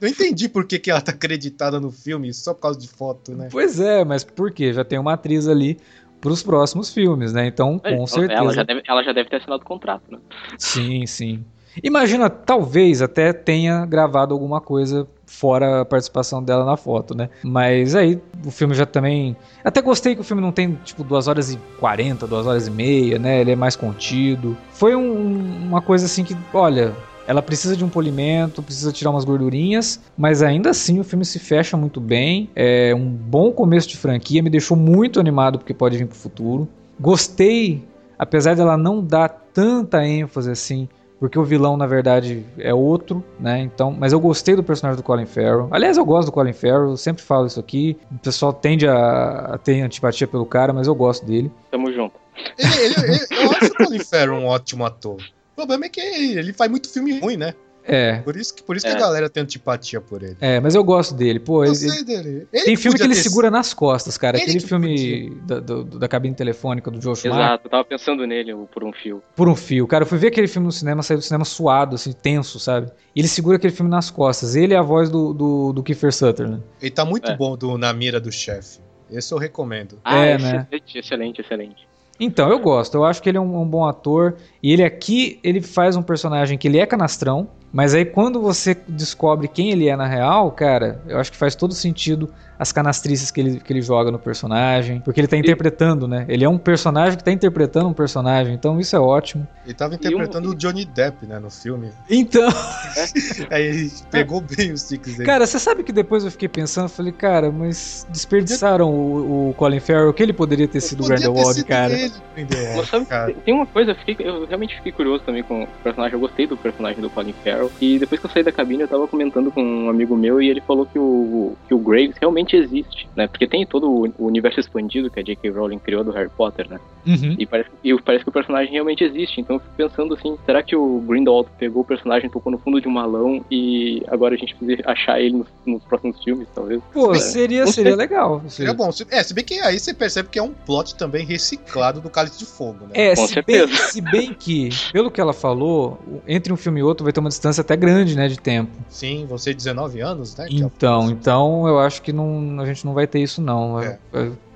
Não entendi por que, que ela tá acreditada no filme só por causa de foto, né? Pois é, mas por quê? Já tem uma atriz ali para os próximos filmes, né? Então, com é, certeza. Ela já, deve, ela já deve ter assinado o contrato, né? Sim, sim. Imagina, talvez até tenha gravado alguma coisa fora a participação dela na foto, né? Mas aí o filme já também. Até gostei que o filme não tem tipo 2 horas e 40, 2 horas e meia, né? Ele é mais contido. Foi um, uma coisa assim que, olha, ela precisa de um polimento, precisa tirar umas gordurinhas, mas ainda assim o filme se fecha muito bem. É um bom começo de franquia, me deixou muito animado porque pode vir pro futuro. Gostei, apesar dela não dar tanta ênfase assim porque o vilão na verdade é outro, né? Então, mas eu gostei do personagem do Colin Farrell. Aliás, eu gosto do Colin Farrell, eu sempre falo isso aqui. O pessoal tende a, a ter antipatia pelo cara, mas eu gosto dele. Tamo junto. Ele, ele, ele, eu acho o Colin Farrell um ótimo ator. O problema é que ele faz muito filme ruim, né? É. Por isso que, por isso É. que a galera tem antipatia por ele. É, mas eu gosto dele. Pô, Eu ele, sei dele. Ele tem filme que ele ter segura nas costas, cara. Ele Aquele que filme da, do- da cabine telefônica do Joe Schumacher. Exato, eu tava pensando nele por um fio. Por um fio. Cara, eu fui ver aquele filme no cinema, saiu do cinema suado, assim, tenso, sabe? E ele segura aquele filme nas costas. Ele é a voz do, do, do Kiefer Sutherland. Ele tá muito É. bom do, na mira do chefe. Esse eu recomendo. Ah, É, excelente, excelente, excelente. Então, eu gosto. Eu acho que ele é um, um bom ator. E ele aqui, ele faz um personagem que ele é canastrão. Mas aí quando você descobre quem ele é na real, cara, eu acho que faz todo sentido as canastrices que ele, que ele joga no personagem. Porque ele tá interpretando, né? Ele é um personagem que tá interpretando um personagem. Então isso é ótimo. Ele tava interpretando um- o Johnny Depp, né, no filme. Então, Aí ele pegou bem os tics dele. cara, você sabe que depois eu fiquei pensando, eu falei, cara, mas desperdiçaram o, o Colin Farrell, que ele poderia ter sido o Grindelwald, cara. ele, Grindelwald, Mas sabe, cara. tem uma coisa, eu, fiquei- eu realmente fiquei curioso também com o personagem. Eu gostei do personagem do Colin Farrell. E depois que eu saí da cabine, eu tava comentando com um amigo meu e ele falou que o, que o Graves realmente existe, né? Porque tem todo o universo expandido que a J.K. Rowling criou do Harry Potter, né? Uhum. E parece, e parece que o personagem realmente existe. Então eu fico pensando assim, será que o Grindelwald pegou o personagem, tocou no fundo de um malão e agora a gente precisa achar ele nos, nos próximos filmes, talvez? Pô, É. seria, seria legal. Seria bom. É, se bem que aí você percebe que é um plot também reciclado do Cálice de Fogo, né? É, Com se bem, se bem que, pelo que ela falou, entre um filme e outro vai ter uma distância até grande, né, de tempo. Sim, você 19 anos, né? é Então, então eu acho que não, a gente não vai ter isso não. É.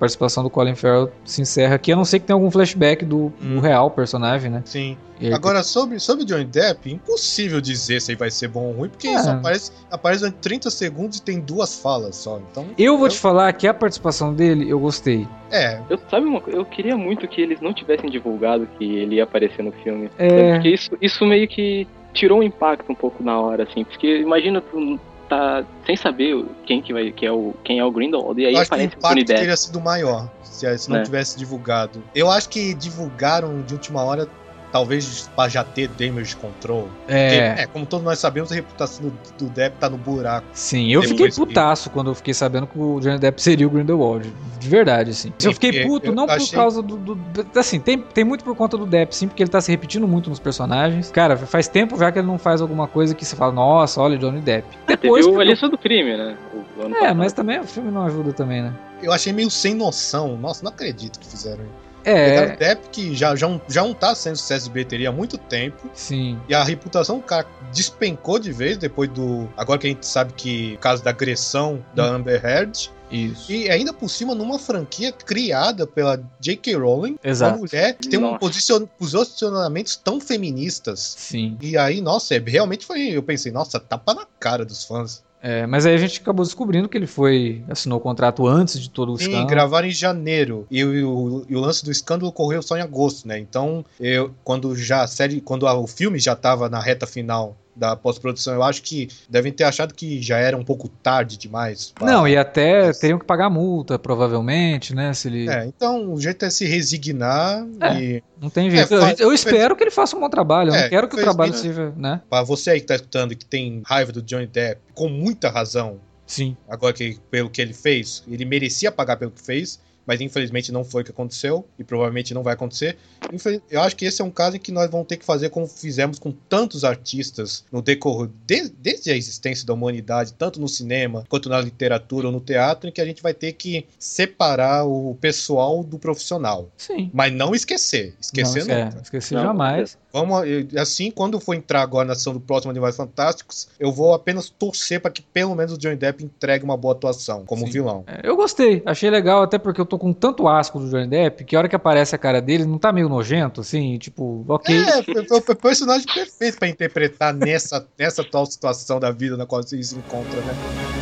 Participação do Colin Farrell se encerra aqui, a não ser que tenha algum flashback do, do Hum. real personagem, né? Sim. Aí- Agora, sobre, sobre o Johnny Depp, impossível dizer se ele vai ser bom ou ruim, porque É. só aparece, aparece durante 30 segundos e tem duas falas só. Então, eu vou eu- te falar que a participação dele eu gostei. é. Eu, sabe uma coisa? Eu queria muito que eles não tivessem divulgado que ele ia aparecer no filme. É. Porque isso, isso meio que tirou o impacto um pouco na hora, assim. Porque imagina tu tá sem saber quem que vai, que é o, quem é o Grindelwald. E aí Eu acho que o aparece o Johnny impacto teria sido maior se, se não É. tivesse divulgado. Eu acho que divulgaram de última hora, talvez pra já ter damage control. Porque, É, é, como todos nós sabemos, a reputação do, do Depp tá no buraco. sim, eu fiquei que- putaço quando eu fiquei sabendo que o Johnny Depp seria o Grindelwald. De verdade, assim. Sim, eu fiquei puto eu não por achei- causa do, do- Assim, tem, tem muito por conta do Depp, sim, porque ele tá se repetindo muito nos personagens. Cara, faz tempo já que ele não faz alguma coisa que você fala, nossa, olha, Johnny Depp. Depois Teve o que- A Lista do Crime, né? O É, passado. mas também o filme não ajuda também, né? Eu achei meio sem noção. Nossa, não acredito que fizeram isso. Pegaram É, o Depp, que já, já, não- já não tá sendo sucesso de bilheteria há muito tempo. sim. E a reputação do cara despencou de vez depois do. Agora que a gente sabe que o caso da agressão da Hum. Amber Heard. Isso. E ainda por cima numa franquia criada pela J.K. Rowling, Exato. uma mulher que tem um posicion- posicionamentos tão feministas. Sim. E aí, nossa, é- realmente foi. Eu pensei, nossa, tapa na cara dos fãs. É, mas aí a gente acabou descobrindo que ele foi. assinou o contrato antes de todo o Sim, escândalo. gravaram em janeiro. E, o- e o, e o lance do escândalo ocorreu só em agosto, né? Então, eu, quando já a série. Quando a- o filme já tava na reta final da pós-produção, eu acho que devem ter achado que já era um pouco tarde demais. Não, e até teriam que pagar multa, provavelmente, né? Se ele. É, então o jeito é se resignar É. e Não tem jeito. É, eu, faz- eu espero que ele faça um bom trabalho. Eu É, não quero que o trabalho isso. seja, né? para você aí que tá escutando que tem raiva do Johnny Depp, com muita razão, Sim. agora que pelo que ele fez, ele merecia pagar pelo que fez, mas infelizmente não foi o que aconteceu e provavelmente não vai acontecer. Eu acho que esse é um caso em que nós vamos ter que fazer como fizemos com tantos artistas no decorrer de- desde a existência da humanidade, tanto no cinema quanto na literatura ou no teatro, em que a gente vai ter que separar o pessoal do profissional, Sim. mas não esquecer, esquecer não, nunca. é, esqueci Não, jamais. Vamos, assim, quando for entrar agora na ação do próximo Animais Fantásticos, eu vou apenas torcer para que pelo menos o Johnny Depp entregue uma boa atuação como Sim. vilão. É, Eu gostei, achei legal, até porque eu tô com tanto asco do Johnny Depp que a hora que aparece a cara dele não tá meio nojento, assim, tipo, ok. É, o personagem perfeito para interpretar nessa, nessa atual situação da vida na qual ele se encontra, né?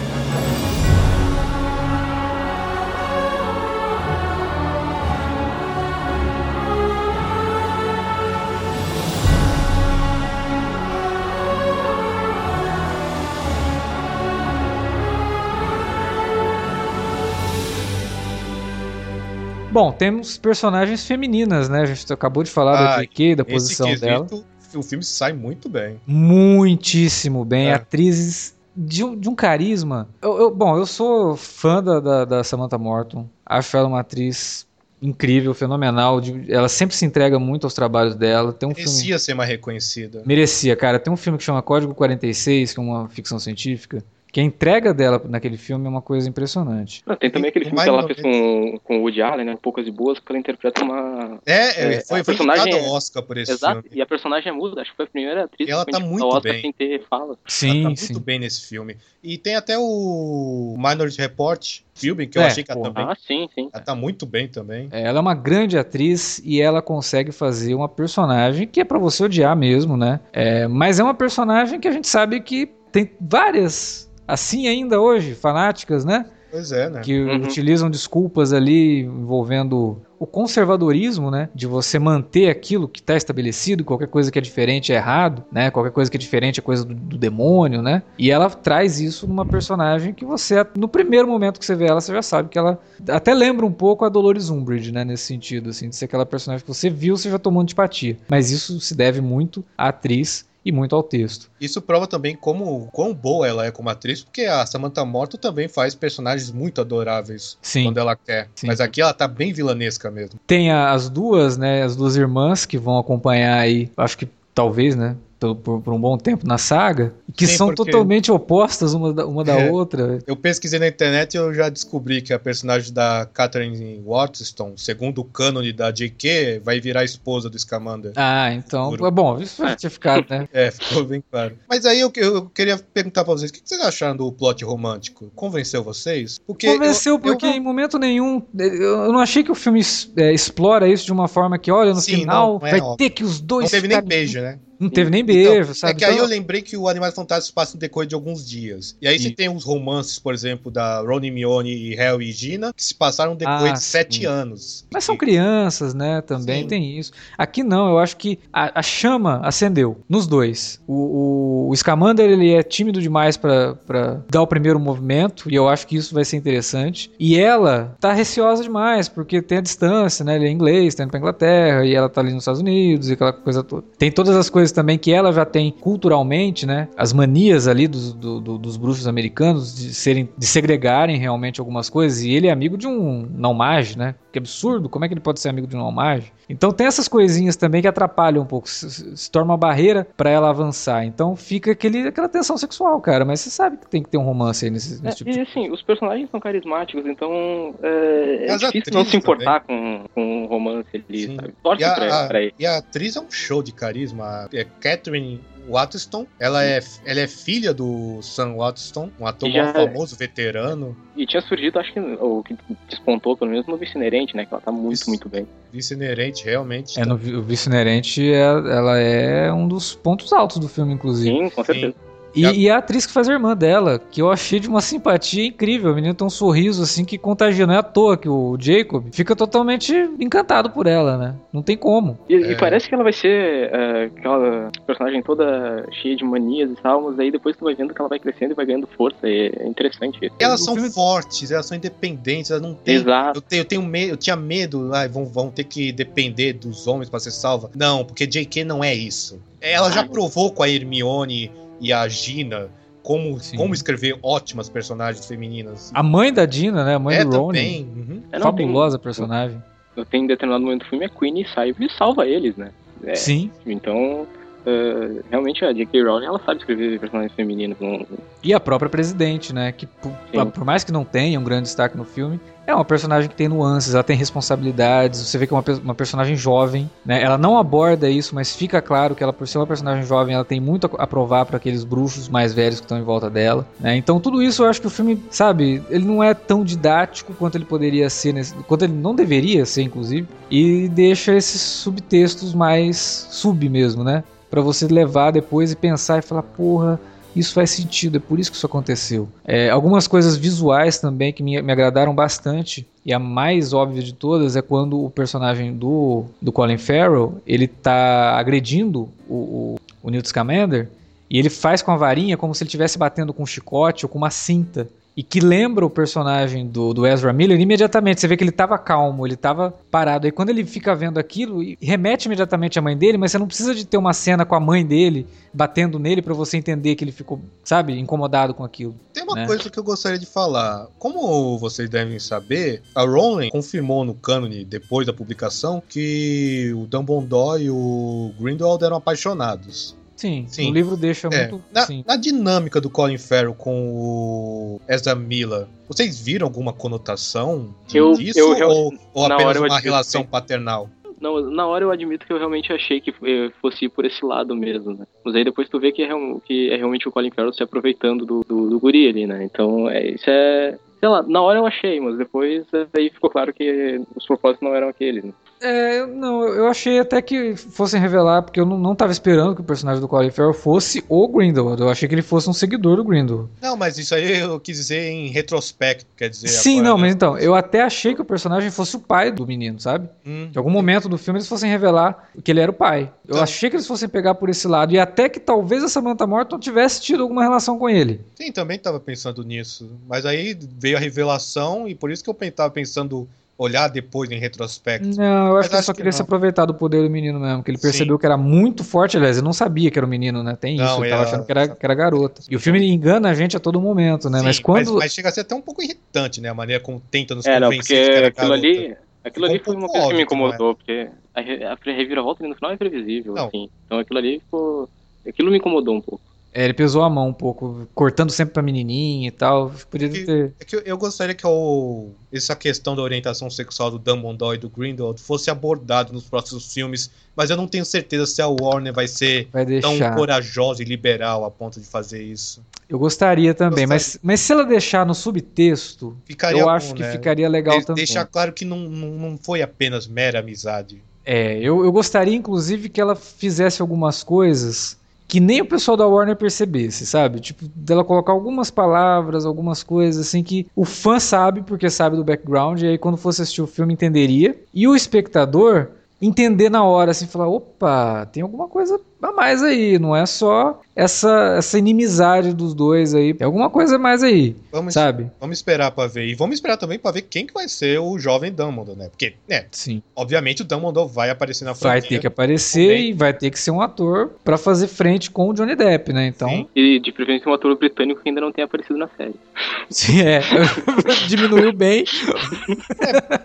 Bom, temos personagens femininas, né? A gente acabou de falar ah, da JK, da posição quesito, dela. O filme sai muito bem. Muitíssimo bem. É. Atrizes de um, de um carisma. Eu, eu, bom, eu sou fã da, da, da, Samantha Morton. Acho ela uma atriz incrível, fenomenal. De, ela sempre se entrega muito aos trabalhos dela. Tem um Merecia filme... ser mais reconhecida. Merecia, cara. Tem um filme que chama Código 46, que é uma ficção científica que a entrega dela naquele filme é uma coisa impressionante. Ah, tem também aquele filme que ela fez com, com o Woody Allen, né? Poucas e Boas, que ela interpreta uma... É, é foi, foi personagem ao Oscar por esse Exato, filme. e a personagem é muda, acho que foi a primeira atriz e ela tá muito Oscar bem. sem ter fala. Sim, ela tá sim. muito bem nesse filme. E tem até o Minority Report, filme, que eu é, achei que ela também... Ah, sim, sim. Ela tá muito bem também. É, ela é uma grande atriz e ela consegue fazer uma personagem que é para você odiar mesmo, né? É, mas é uma personagem que a gente sabe que tem várias assim ainda hoje, fanáticas, né? Pois é, né? Que uhum. utilizam desculpas ali envolvendo o conservadorismo, né? De você manter aquilo que está estabelecido, qualquer coisa que é diferente é errado, né? Qualquer coisa que é diferente é coisa do, do, demônio, né? E ela traz isso numa personagem que você, no primeiro momento que você vê ela, você já sabe que ela até lembra um pouco a Dolores Umbridge, né? Nesse sentido, assim, de ser aquela personagem que você viu, você já tomou antipatia. Mas isso se deve muito à atriz e muito ao texto. Isso prova também como quão boa ela é como atriz, porque a Samantha Morton também faz personagens muito adoráveis sim, quando ela quer. Sim. Mas aqui ela tá bem vilanesca mesmo. Tem as duas, né, as duas irmãs que vão acompanhar aí, acho que talvez, né, por, por, um bom tempo na saga, que Sim, são totalmente opostas uma da, uma da é, outra. Eu pesquisei na internet e eu já descobri que a personagem da Catherine Waterston, segundo o cânone da J.K., vai virar esposa do Scamander. Ah, então. Por... Bom, isso já tinha ficado, né? é, ficou bem claro. Mas aí eu, eu queria perguntar pra vocês: o que vocês acharam do plot romântico? Convenceu vocês? Porque Convenceu, eu, porque eu... em momento nenhum. Eu não achei que o filme é, explora isso de uma forma que, olha, no Sim, final não, não é vai óbvio. ter que os dois. Não teve nem beijo, né? Não teve nem beijo, então, sabe? É que então... aí eu lembrei que o Animais Fantásticos passa no decorrer de alguns dias. E aí e... você tem uns romances, por exemplo, da Ronnie Mione e Hel e Gina, que se passaram depois ah, de sete anos. Mas são crianças, né? Também sim. tem isso. Aqui não, eu acho que a, a chama acendeu nos dois. O, o, o, Scamander, ele é tímido demais para dar o primeiro movimento, e eu acho que isso vai ser interessante. E ela tá receosa demais, porque tem a distância, né? Ele é inglês, tá indo pra Inglaterra, e ela tá ali nos Estados Unidos, e aquela coisa toda. Tem todas as coisas também que ela já tem culturalmente, né? As manias ali dos, do, do, dos bruxos americanos de serem, de segregarem realmente algumas coisas. E ele é amigo de um Naumage, né? Que absurdo, como é que ele pode ser amigo de um Naumage? Então tem essas coisinhas também que atrapalham um pouco, se, se torna uma barreira para ela avançar. Então fica aquele, aquela tensão sexual, cara. Mas você sabe que tem que ter um romance aí nesse, nesse é, tipo E assim, os personagens são carismáticos, então é, é difícil não se importar com, com um romance ali, Sim. sabe? Torce e a, pra, pra E a atriz é um show de carisma. É Catherine Waterston. Ela é, ela é filha do Sam Waterston, um ator já, famoso, veterano. E tinha surgido, acho que o que despontou, pelo menos no Vice Inerente, né? Que ela tá muito, Vice, muito bem. Vice Inerente, realmente. É, tá. no o Vice Inerente, é, ela é um dos pontos altos do filme, inclusive. Sim, com certeza. Sim. E, a... e, a atriz que faz a irmã dela, que eu achei de uma simpatia incrível. A menina tem um sorriso assim que contagia. Não é à toa que o Jacob fica totalmente encantado por ela, né? Não tem como. E, é. e parece que ela vai ser uh, aquela personagem toda cheia de manias e tal, mas aí depois tu vai vendo que ela vai crescendo e vai ganhando força. é interessante isso. Elas o são filme... fortes, elas são independentes, elas não têm. Exato. Eu, tenho, eu tenho medo, eu tinha medo, ah, vão, vão ter que depender dos homens para ser salva. Não, porque JK não é isso. Ela já provou com a Hermione e a Gina como, como escrever ótimas personagens femininas. A mãe da Dina, né? A mãe é, do Ron. Uhum. Fabulosa tem, personagem. Tem determinado momento do filme a Queen sai e salva eles, né? É, Sim. Então, uh, realmente a J.K. Rowling ela sabe escrever personagens femininos. Não... E a própria presidente, né? Que por, por, mais que não tenha um grande destaque no filme, é uma personagem que tem nuances, ela tem responsabilidades. Você vê que é uma, uma personagem jovem, né? Ela não aborda isso, mas fica claro que ela, por ser uma personagem jovem, ela tem muito a, provar para aqueles bruxos mais velhos que estão em volta dela. Né? Então, tudo isso eu acho que o filme, sabe, ele não é tão didático quanto ele poderia ser, nesse, quanto ele não deveria ser, inclusive, e deixa esses subtextos mais sub mesmo, né? Para você levar depois e pensar e falar, porra isso faz sentido, é por isso que isso aconteceu. É, algumas coisas visuais também que me, me, agradaram bastante, e a mais óbvia de todas é quando o personagem do, do Colin Farrell, ele tá agredindo o, o, o Newt Scamander, e ele faz com a varinha como se ele estivesse batendo com um chicote ou com uma cinta. E que lembra o personagem do, do Ezra Miller, imediatamente você vê que ele estava calmo, ele estava parado. E quando ele fica vendo aquilo, remete imediatamente à mãe dele, mas você não precisa de ter uma cena com a mãe dele batendo nele para você entender que ele ficou, sabe, incomodado com aquilo. Tem uma né? coisa que eu gostaria de falar. Como vocês devem saber, a Rowling confirmou no cânone, depois da publicação, que o Dumbledore e o Grindelwald eram apaixonados. Sim, Sim. o livro deixa É, muito. na, sim. na dinâmica do Colin Farrell com o Ezra Miller, vocês viram alguma conotação Eu- disso? eu real- ou ou na apenas eu uma relação que- paternal? Não, na hora eu admito que eu realmente achei que eh, fosse ir por esse lado mesmo, né? Mas aí depois tu vê que é, real- que é realmente o Colin Farrell se aproveitando do, do, do guri ali, né? Então, é, isso é... Sei lá, na hora eu achei, mas depois eh, aí ficou claro que os propósitos não eram aqueles, né? É, não, eu achei até que fossem revelar, porque eu não, não tava esperando que o personagem do Colin Farrell fosse o Grindelwald. Eu achei que ele fosse um seguidor do Grindelwald. Não, mas isso aí eu quis dizer em retrospecto, quer dizer. Sim, não, né? mas então, eu até achei que o personagem fosse o pai do menino, sabe? Hum, De algum momento do filme eles fossem revelar que ele era o pai. Eu Tá. achei que eles fossem pegar por esse lado. E até que talvez a Samantha Morton tivesse tido alguma relação com ele. Sim, também estava pensando nisso. Mas aí veio a revelação e por isso que eu estava pensando olhar depois em retrospecto. Não, eu Mas acho que ele só que queria não. se aproveitar do poder do menino mesmo. Que ele Sim. percebeu que era muito forte. Aliás, ele não sabia que era o menino, né? Tem isso. Não, ele tava é, achando que era, que era garota. E o filme engana a gente a todo momento, né? Sim, mas quando. mas chega a ser até um pouco irritante, né? A maneira como tenta nos É, não, convencer porque de que era aquilo garota. ali... Aquilo ali foi um uma coisa que me que não é. incomodou, porque a, a reviravolta ali no final é previsível, Não. assim. Então aquilo ali ficou... Aquilo me incomodou um pouco. É, ele pesou a mão um pouco, cortando sempre pra menininha e tal. Podia Que- ter. É que eu, gostaria que o- essa questão da orientação sexual do Dumbledore e do Grindelwald fosse abordado nos próximos filmes, mas eu não tenho certeza se a Warner vai ser Vai tão corajosa e liberal a ponto de fazer isso. Eu gostaria também, mas, mas se ela deixar no subtexto, Ficaria eu bom, acho que né? ficaria legal De- também. Deixar claro que não, não, não foi apenas mera amizade. É, eu, eu gostaria, inclusive, que ela fizesse algumas coisas que nem o pessoal da Warner percebesse, sabe? Tipo, dela colocar algumas palavras, algumas coisas assim que o fã sabe porque sabe do background, e aí quando fosse assistir o filme entenderia. E o espectador entender na hora, assim, falar, opa, tem alguma coisa a mais aí, não é só essa, essa inimizade dos dois aí, tem alguma coisa a mais aí, Vamos, sabe? vamos esperar pra ver. E vamos esperar também pra ver quem que vai ser o jovem Dumbledore, né? Porque, né, Sim. obviamente o Dumbledore vai aparecer na Vai franquia. ter que aparecer Também. e vai ter que ser um ator pra fazer frente com o Johnny Depp, né? Então, Sim. E de preferência um ator britânico que ainda não tenha aparecido na série. Sim, é. Diminuiu bem.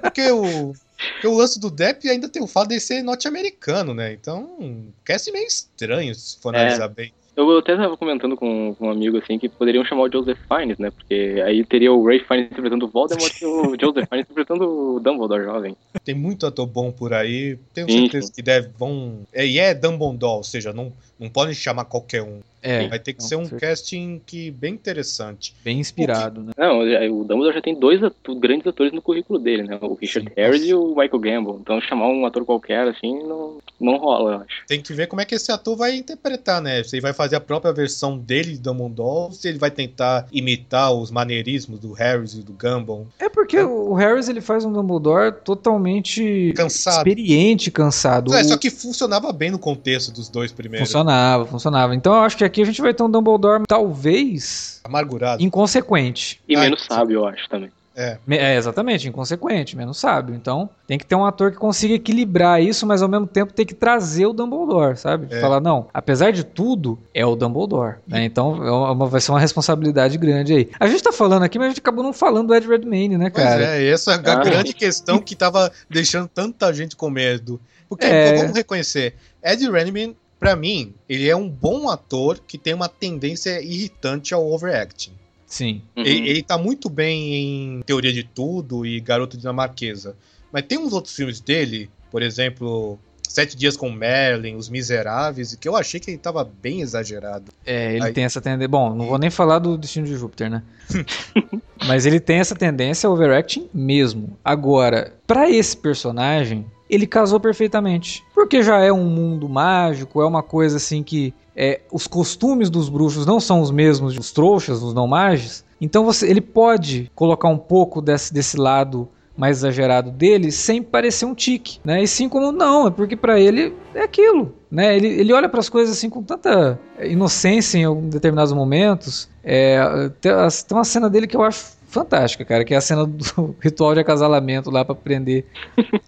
Porque o, porque o lance do Depp ainda tem o fato de ser norte-americano, né? Então, cast meio estranho se for É. analisar bem. Eu até tava comentando com, com um amigo, assim, que poderiam chamar o Joseph Fiennes, né? Porque aí teria o Ray Fiennes interpretando o Voldemort e o Joseph Fiennes interpretando o Dumbledore jovem. Tem muito ator bom por aí. Tenho Sim, certeza que deve, vão. É, e é Dumbledore, ou seja, não, não podem chamar qualquer um. É, Vai ter que ser um certeza. casting que bem interessante. bem inspirado, né? Não, o Dumbledore já tem dois atu- grandes atores no currículo dele, né? O Richard Sim, Harris nossa. e o Michael Gambon. Então chamar um ator qualquer, assim, não, não rola, eu acho. Tem que ver como é que esse ator vai interpretar, né? Se ele vai fazer a própria versão dele de Dumbledore, ou se ele vai tentar imitar os maneirismos do Harris e do Gambon. É porque o Harris ele faz um Dumbledore totalmente Cansado. experiente, cansado. É, O- só que funcionava bem no contexto dos dois primeiros. Funcionava, funcionava. Então eu acho que aqui a gente vai ter um Dumbledore talvez Amargurado. inconsequente. E Ah, menos sim. sábio, eu acho, também. É. É, exatamente, inconsequente, menos sábio. Então, tem que ter um ator que consiga equilibrar isso, mas ao mesmo tempo ter que trazer o Dumbledore, sabe? É. Falar, não, apesar de tudo, é o Dumbledore. né? Então, é uma- vai ser uma responsabilidade grande aí. A gente tá falando aqui, mas a gente acabou não falando do Ed Redmayne, né, Pois cara? é, essa é a Ah. grande questão que tava deixando tanta gente com medo. Porque, É. vamos reconhecer, Ed Redmayne, pra mim, ele é um bom ator que tem uma tendência irritante ao overacting. Sim. Uhum. Ele, ele tá muito bem em Teoria de Tudo e Garota Dinamarquesa. Mas tem uns outros filmes dele, por exemplo, Sete Dias com Merlin, Os Miseráveis, que eu achei que ele tava bem exagerado. É, ele Aí- tem essa tendência. Bom, não vou nem falar do Destino de Júpiter, né? Mas ele tem essa tendência ao overacting mesmo. Agora, pra esse personagem, ele casou perfeitamente. Porque já é um mundo mágico, é uma coisa assim que é, os costumes dos bruxos não são os mesmos dos trouxas, dos não magos. Então você, ele pode colocar um pouco desse, desse lado mais exagerado dele sem parecer um tique, né? E sim como não, é porque pra ele é aquilo, né? Ele, ele olha para as coisas assim com tanta inocência em determinados momentos É, tem uma cena dele que eu acho fantástica, cara, que é a cena do ritual de acasalamento lá para prender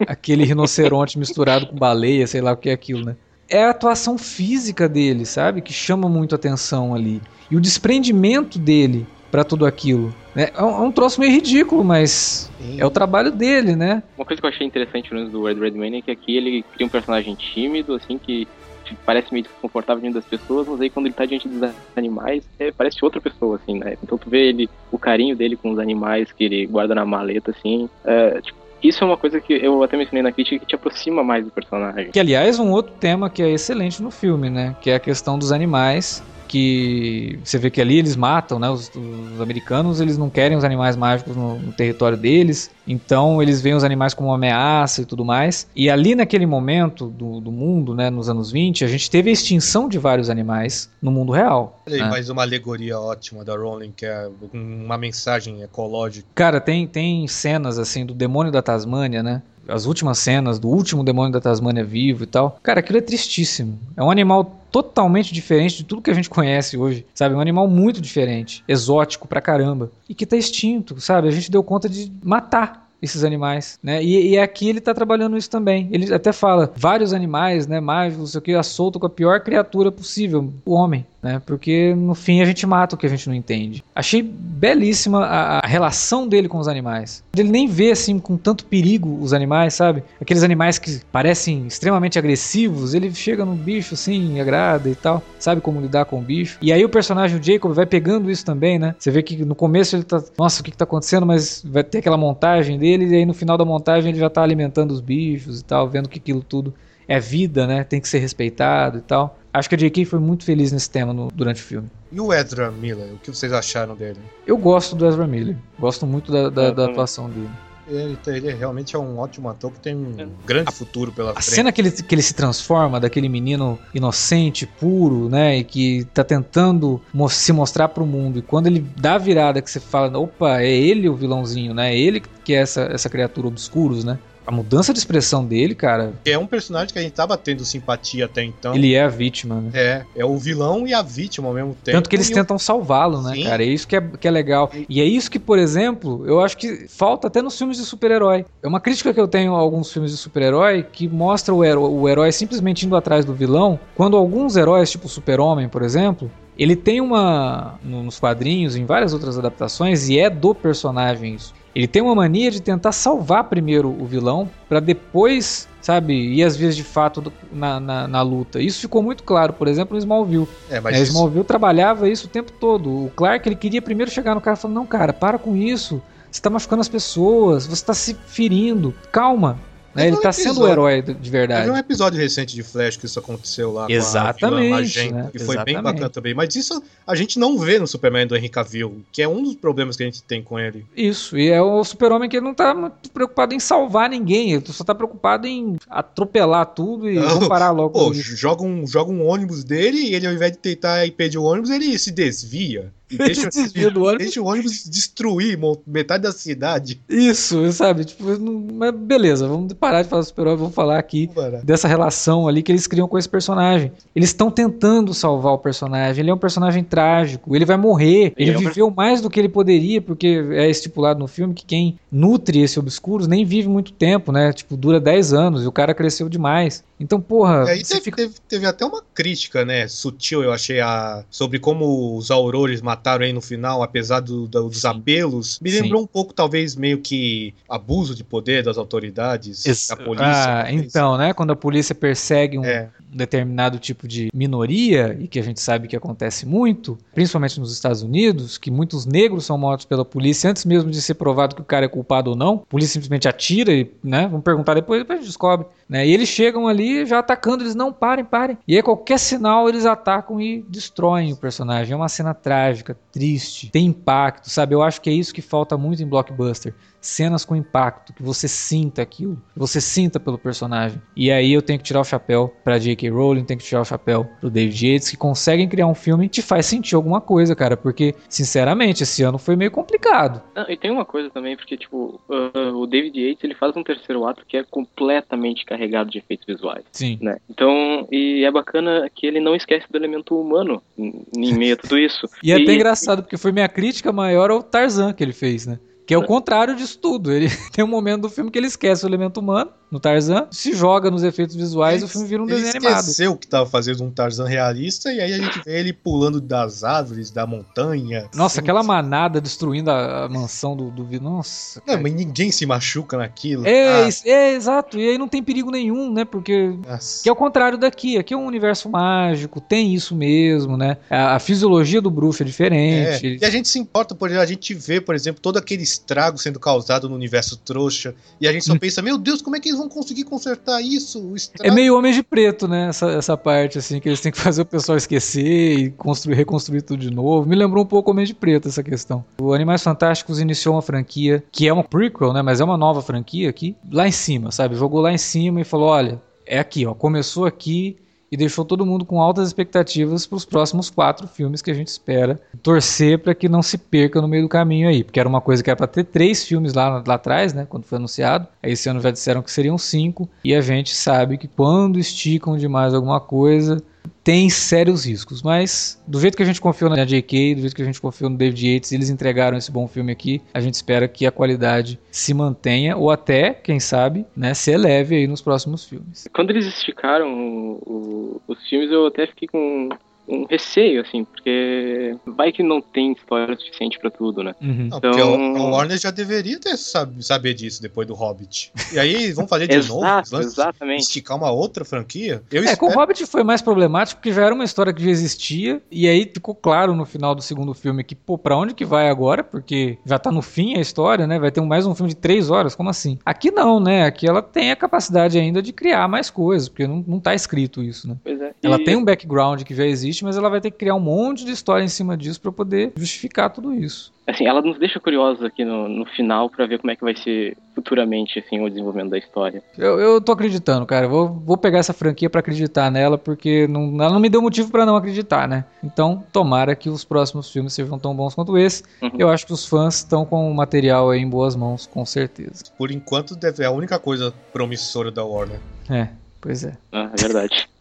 aquele rinoceronte misturado com baleia, sei lá o que é aquilo, né? É a atuação física dele, sabe? Que chama muito atenção ali. E o desprendimento dele para tudo aquilo. Né? É, um, é um troço meio ridículo, mas Sim. é o trabalho dele, né? Uma coisa que eu achei interessante no do Red Redman é que aqui ele cria um personagem tímido, assim, que parece meio desconfortável diante das pessoas, mas aí quando ele tá diante dos animais, é, parece outra pessoa, assim, né? Então tu vê ele, o carinho dele com os animais que ele guarda na maleta, assim, é, tipo, isso é uma coisa que eu até mencionei na crítica que te aproxima mais do personagem. Que, aliás, um outro tema que é excelente no filme, né? Que é a questão dos animais que você vê que ali eles matam, né? Os, os americanos eles não querem os animais mágicos no, no, território deles, então eles veem os animais como uma ameaça e tudo mais. E ali naquele momento do, do mundo, né, nos anos 20, a gente teve a extinção de vários animais no mundo real. Olha aí, né? mais uma alegoria ótima da Rowling, que é uma mensagem ecológica. Cara, tem, tem cenas assim do demônio da Tasmânia, né? As últimas cenas do último demônio da Tasmânia vivo e tal. Cara, aquilo é tristíssimo. É um animal totalmente diferente de tudo que a gente conhece hoje, sabe? Um animal muito diferente, exótico pra caramba e que tá extinto, sabe? A gente deu conta de matar esses animais, né? E, e aqui ele está trabalhando isso também. Ele até fala vários animais, né, mágicos, não sei o que, assolto com a pior criatura possível, o homem né? Porque no fim a gente mata o que a gente não entende. Achei belíssima a, a, relação dele com os animais. Ele nem vê assim com tanto perigo os animais, sabe? Aqueles animais que parecem extremamente agressivos, ele chega no bicho assim, agrada e tal, sabe como lidar com o bicho. E aí o personagem o Jacob vai pegando isso também, né? Você vê que no começo ele tá, nossa, o que que tá acontecendo, mas vai ter aquela montagem dele e aí no final da montagem ele já tá alimentando os bichos e tal, vendo que aquilo tudo é vida, né? Tem que ser respeitado e tal. Acho que a J.K. foi muito feliz nesse tema no, durante o filme. E o Ezra Miller, o que vocês acharam dele? Eu gosto do Ezra Miller. Gosto muito da, da, da atuação dele. Ele, ele, realmente é um ótimo ator que tem um é. grande a, futuro pela a frente. A cena que ele, que ele se transforma daquele menino inocente, puro, né? E que tá tentando mo se mostrar pro mundo. E quando ele dá a virada que você fala, opa, é ele o vilãozinho, né? É ele que é essa, essa criatura obscuros, né? A mudança de expressão dele, cara. É um personagem que a gente tava tendo simpatia até então. Ele é a vítima, né? É, é o vilão e a vítima ao mesmo tempo. Tanto que eles tentam salvá-lo, né, Sim. cara? É isso que é, que é legal. E é isso que, por exemplo, eu acho que falta até nos filmes de super-herói. É uma crítica que eu tenho a alguns filmes de super-herói que mostra o herói, o herói simplesmente indo atrás do vilão, quando alguns heróis, tipo o Super-Homem, por exemplo, ele tem uma. nos quadrinhos, em várias outras adaptações, e é do personagem isso. Ele tem uma mania de tentar salvar primeiro o vilão para depois, sabe, ir às vias de fato do, na, na, na, luta. Isso ficou muito claro, por exemplo, no Smallville. É, mas é, isso... Smallville trabalhava isso o tempo todo. O Clark ele queria primeiro chegar no cara e falar: não, cara, para com isso. Você está machucando as pessoas, você está se ferindo. Calma, né? Ele tá episódio, sendo o herói de verdade. Teve um episódio recente de Flash que isso aconteceu lá Exatamente, com a Magenta, né? que foi Exatamente. bem bacana também. Mas isso a gente não vê no Superman do Henry Cavill, que é um dos problemas que a gente tem com ele. Isso, e é o super-homem que ele não tá muito preocupado em salvar ninguém, ele só tá preocupado em atropelar tudo e não, parar logo. Pô, joga um, joga um ônibus dele e ele ao invés de tentar impedir o ônibus, ele se desvia. Deixa, do ônibus. deixa o ônibus destruir metade da cidade. Isso, sabe? Tipo, não, mas beleza, vamos parar de falar do super-herói, vamos falar aqui dessa relação ali que eles criam com esse personagem. Eles estão tentando salvar o personagem, ele é um personagem trágico, ele vai morrer, ele, ele é viveu mais do que ele poderia, porque é estipulado no filme que quem nutre esse Obscuros nem vive muito tempo, né? Tipo, dura 10 anos e o cara cresceu demais. Então, porra. E aí teve, fica... teve, teve, até uma crítica, né? Sutil, eu achei, a, sobre como os aurores mataram aí no final, apesar do, do, dos apelos. Me lembrou Sim. um pouco, talvez, meio que abuso de poder das autoridades, Ex da polícia. Ah, então, né? Quando a polícia persegue um, é um determinado tipo de minoria, e que a gente sabe que acontece muito, principalmente nos Estados Unidos, que muitos negros são mortos pela polícia antes mesmo de ser provado que o cara é culpado ou não. A polícia simplesmente atira e, né, vamos perguntar depois, depois a gente descobre. Né? E eles chegam ali já atacando, eles não parem, parem. E aí qualquer sinal eles atacam e destroem o personagem. É uma cena trágica, triste, tem impacto, sabe? Eu acho que é isso que falta muito em blockbuster cenas com impacto, que você sinta aquilo, que você sinta pelo personagem. E aí eu tenho que tirar o chapéu pra J.K. Rowling, tenho que tirar o chapéu pro David Yates, que conseguem criar um filme que te faz sentir alguma coisa, cara, porque, sinceramente, esse ano foi meio complicado. Ah, e tem uma coisa também, porque, tipo, uh, o David Yates, ele faz um terceiro ato que é completamente carregado de efeitos visuais. Sim. Né? Então, e é bacana que ele não esquece do elemento humano em em meio a tudo isso. E é até engraçado, porque foi minha crítica maior ao Tarzan que ele fez, né? Que é o contrário disso tudo. Ele tem um momento do filme que ele esquece o elemento humano no Tarzan, se joga nos efeitos visuais, Ele- o filme vira um ele desenho animado. esqueceu que tava fazendo um Tarzan realista e aí a gente vê ele pulando das árvores, da montanha. Nossa, aquela manada destruindo a, a mansão do, do Nossa. Não, cara. mas ninguém se machuca naquilo. É, Ah, isso- é, exato. E aí não tem perigo nenhum, né? Porque nossa. Que é o contrário daqui. Aqui é um universo mágico, tem isso mesmo, né? A, a fisiologia do bruxo é É, diferente. ele- E a gente se importa, por exemplo, a gente vê, por exemplo, todo aquele estrago sendo causado no universo trouxa, e a gente só Hum. pensa, meu Deus, como é que eles vão conseguir consertar isso? É meio Homem de Preto, né? Essa, essa parte, assim, que eles têm que fazer o pessoal esquecer e construir, reconstruir tudo de novo. Me lembrou um pouco Homem de Preto essa questão. O Animais Fantásticos iniciou uma franquia que é uma prequel, né? Mas é uma nova franquia aqui, lá em cima, sabe? Jogou lá em cima e falou: olha, é aqui, ó. Começou aqui e deixou todo mundo com altas expectativas para os próximos quatro filmes que a gente espera. Torcer para que não se perca no meio do caminho aí, porque era uma coisa que era para ter três filmes lá, lá atrás, né? Quando foi anunciado. Aí esse ano já disseram que seriam cinco. E a gente sabe que quando esticam demais alguma coisa, tem sérios riscos. Mas do jeito que a gente confiou na JK, do jeito que a gente confiou no David Yates, eles entregaram esse bom filme aqui. A gente espera que a qualidade se mantenha ou até, quem sabe, né, se eleve aí nos próximos filmes. Quando eles esticaram o- o- os filmes, eu até fiquei com um receio, assim, porque vai que não tem história suficiente pra tudo, né? Uhum. Não, porque Então- o- a Warner já deveria ter sab- saber disso depois do Hobbit. E aí vão fazer de novo? Exato, Vão exatamente. Esticar uma outra franquia? Eu É, com o espero. Hobbit foi mais problemático porque já era uma história que já existia e aí ficou claro no final do segundo filme que, pô, pra onde que vai agora? Porque já tá no fim a história, né? Vai ter mais um filme de três horas, como assim? Aqui não, né? Aqui ela tem a capacidade ainda de criar mais coisas, porque não, não tá escrito isso, né? Pois é. Ela E- tem um background que já existe, mas ela vai ter que criar um monte de história em cima disso pra poder justificar tudo isso. Assim, ela nos deixa curiosos aqui no, no final pra ver como é que vai ser futuramente, assim, o desenvolvimento da história. Eu, eu tô acreditando, cara. Vou, vou pegar essa franquia pra acreditar nela, porque não, ela não me deu motivo pra não acreditar, né? Então, tomara que os próximos filmes sejam tão bons quanto esse. Uhum. Eu acho que os fãs estão com o material aí em boas mãos, com certeza. Por enquanto, deve, é a única coisa promissora da Warner. É, pois é. Ah, é verdade.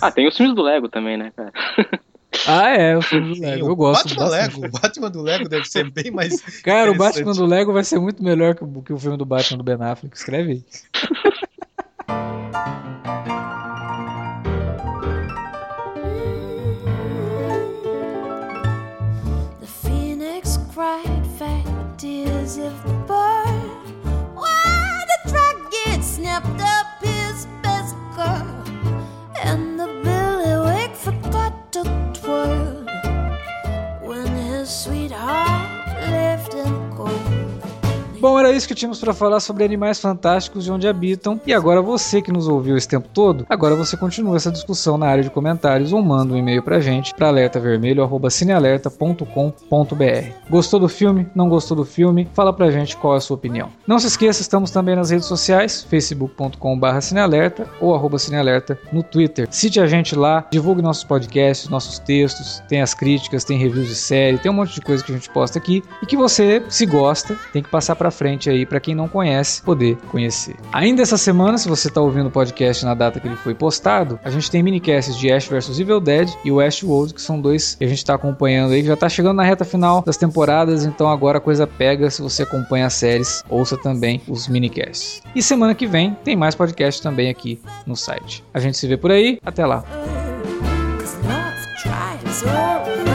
ah, tem os filmes do Lego também, né, cara? Ah, é, o filme do Sim, Lego. o Eu gosto Batman bastante. Lego. O Batman do Lego deve ser bem mais. Cara, o. Batman do Lego vai ser muito melhor que o, que o filme do Batman do Ben Affleck. Escreve aí. The phoenix cried fat tears if the bird. Why the dragon snapped up Bom, era isso que tínhamos para falar sobre animais fantásticos e onde habitam. E agora você que nos ouviu esse tempo todo, agora você continua essa discussão na área de comentários ou manda um e-mail pra gente para alertavermelho@cinealerta.com.br. Gostou do filme? Não gostou do filme? Fala pra gente qual é a sua opinião. Não se esqueça, estamos também nas redes sociais, facebook.com/cinealerta ou arroba cinealerta no Twitter. Cite a gente lá, divulgue nossos podcasts, nossos textos, tem as críticas, tem reviews de série, tem um monte de coisa que a gente posta aqui e que você, se gosta, tem que passar para frente aí para quem não conhece poder conhecer. Ainda essa semana, se você está ouvindo o podcast na data que ele foi postado, a gente tem minicasts de Ash vs Evil Dead e Westworld, que são dois que a gente está acompanhando aí, já está chegando na reta final das temporadas, então agora a coisa pega. Se você acompanha as séries, ouça também os minicasts. E semana que vem tem mais podcast também aqui no site. A gente se vê por aí, até lá. Oh,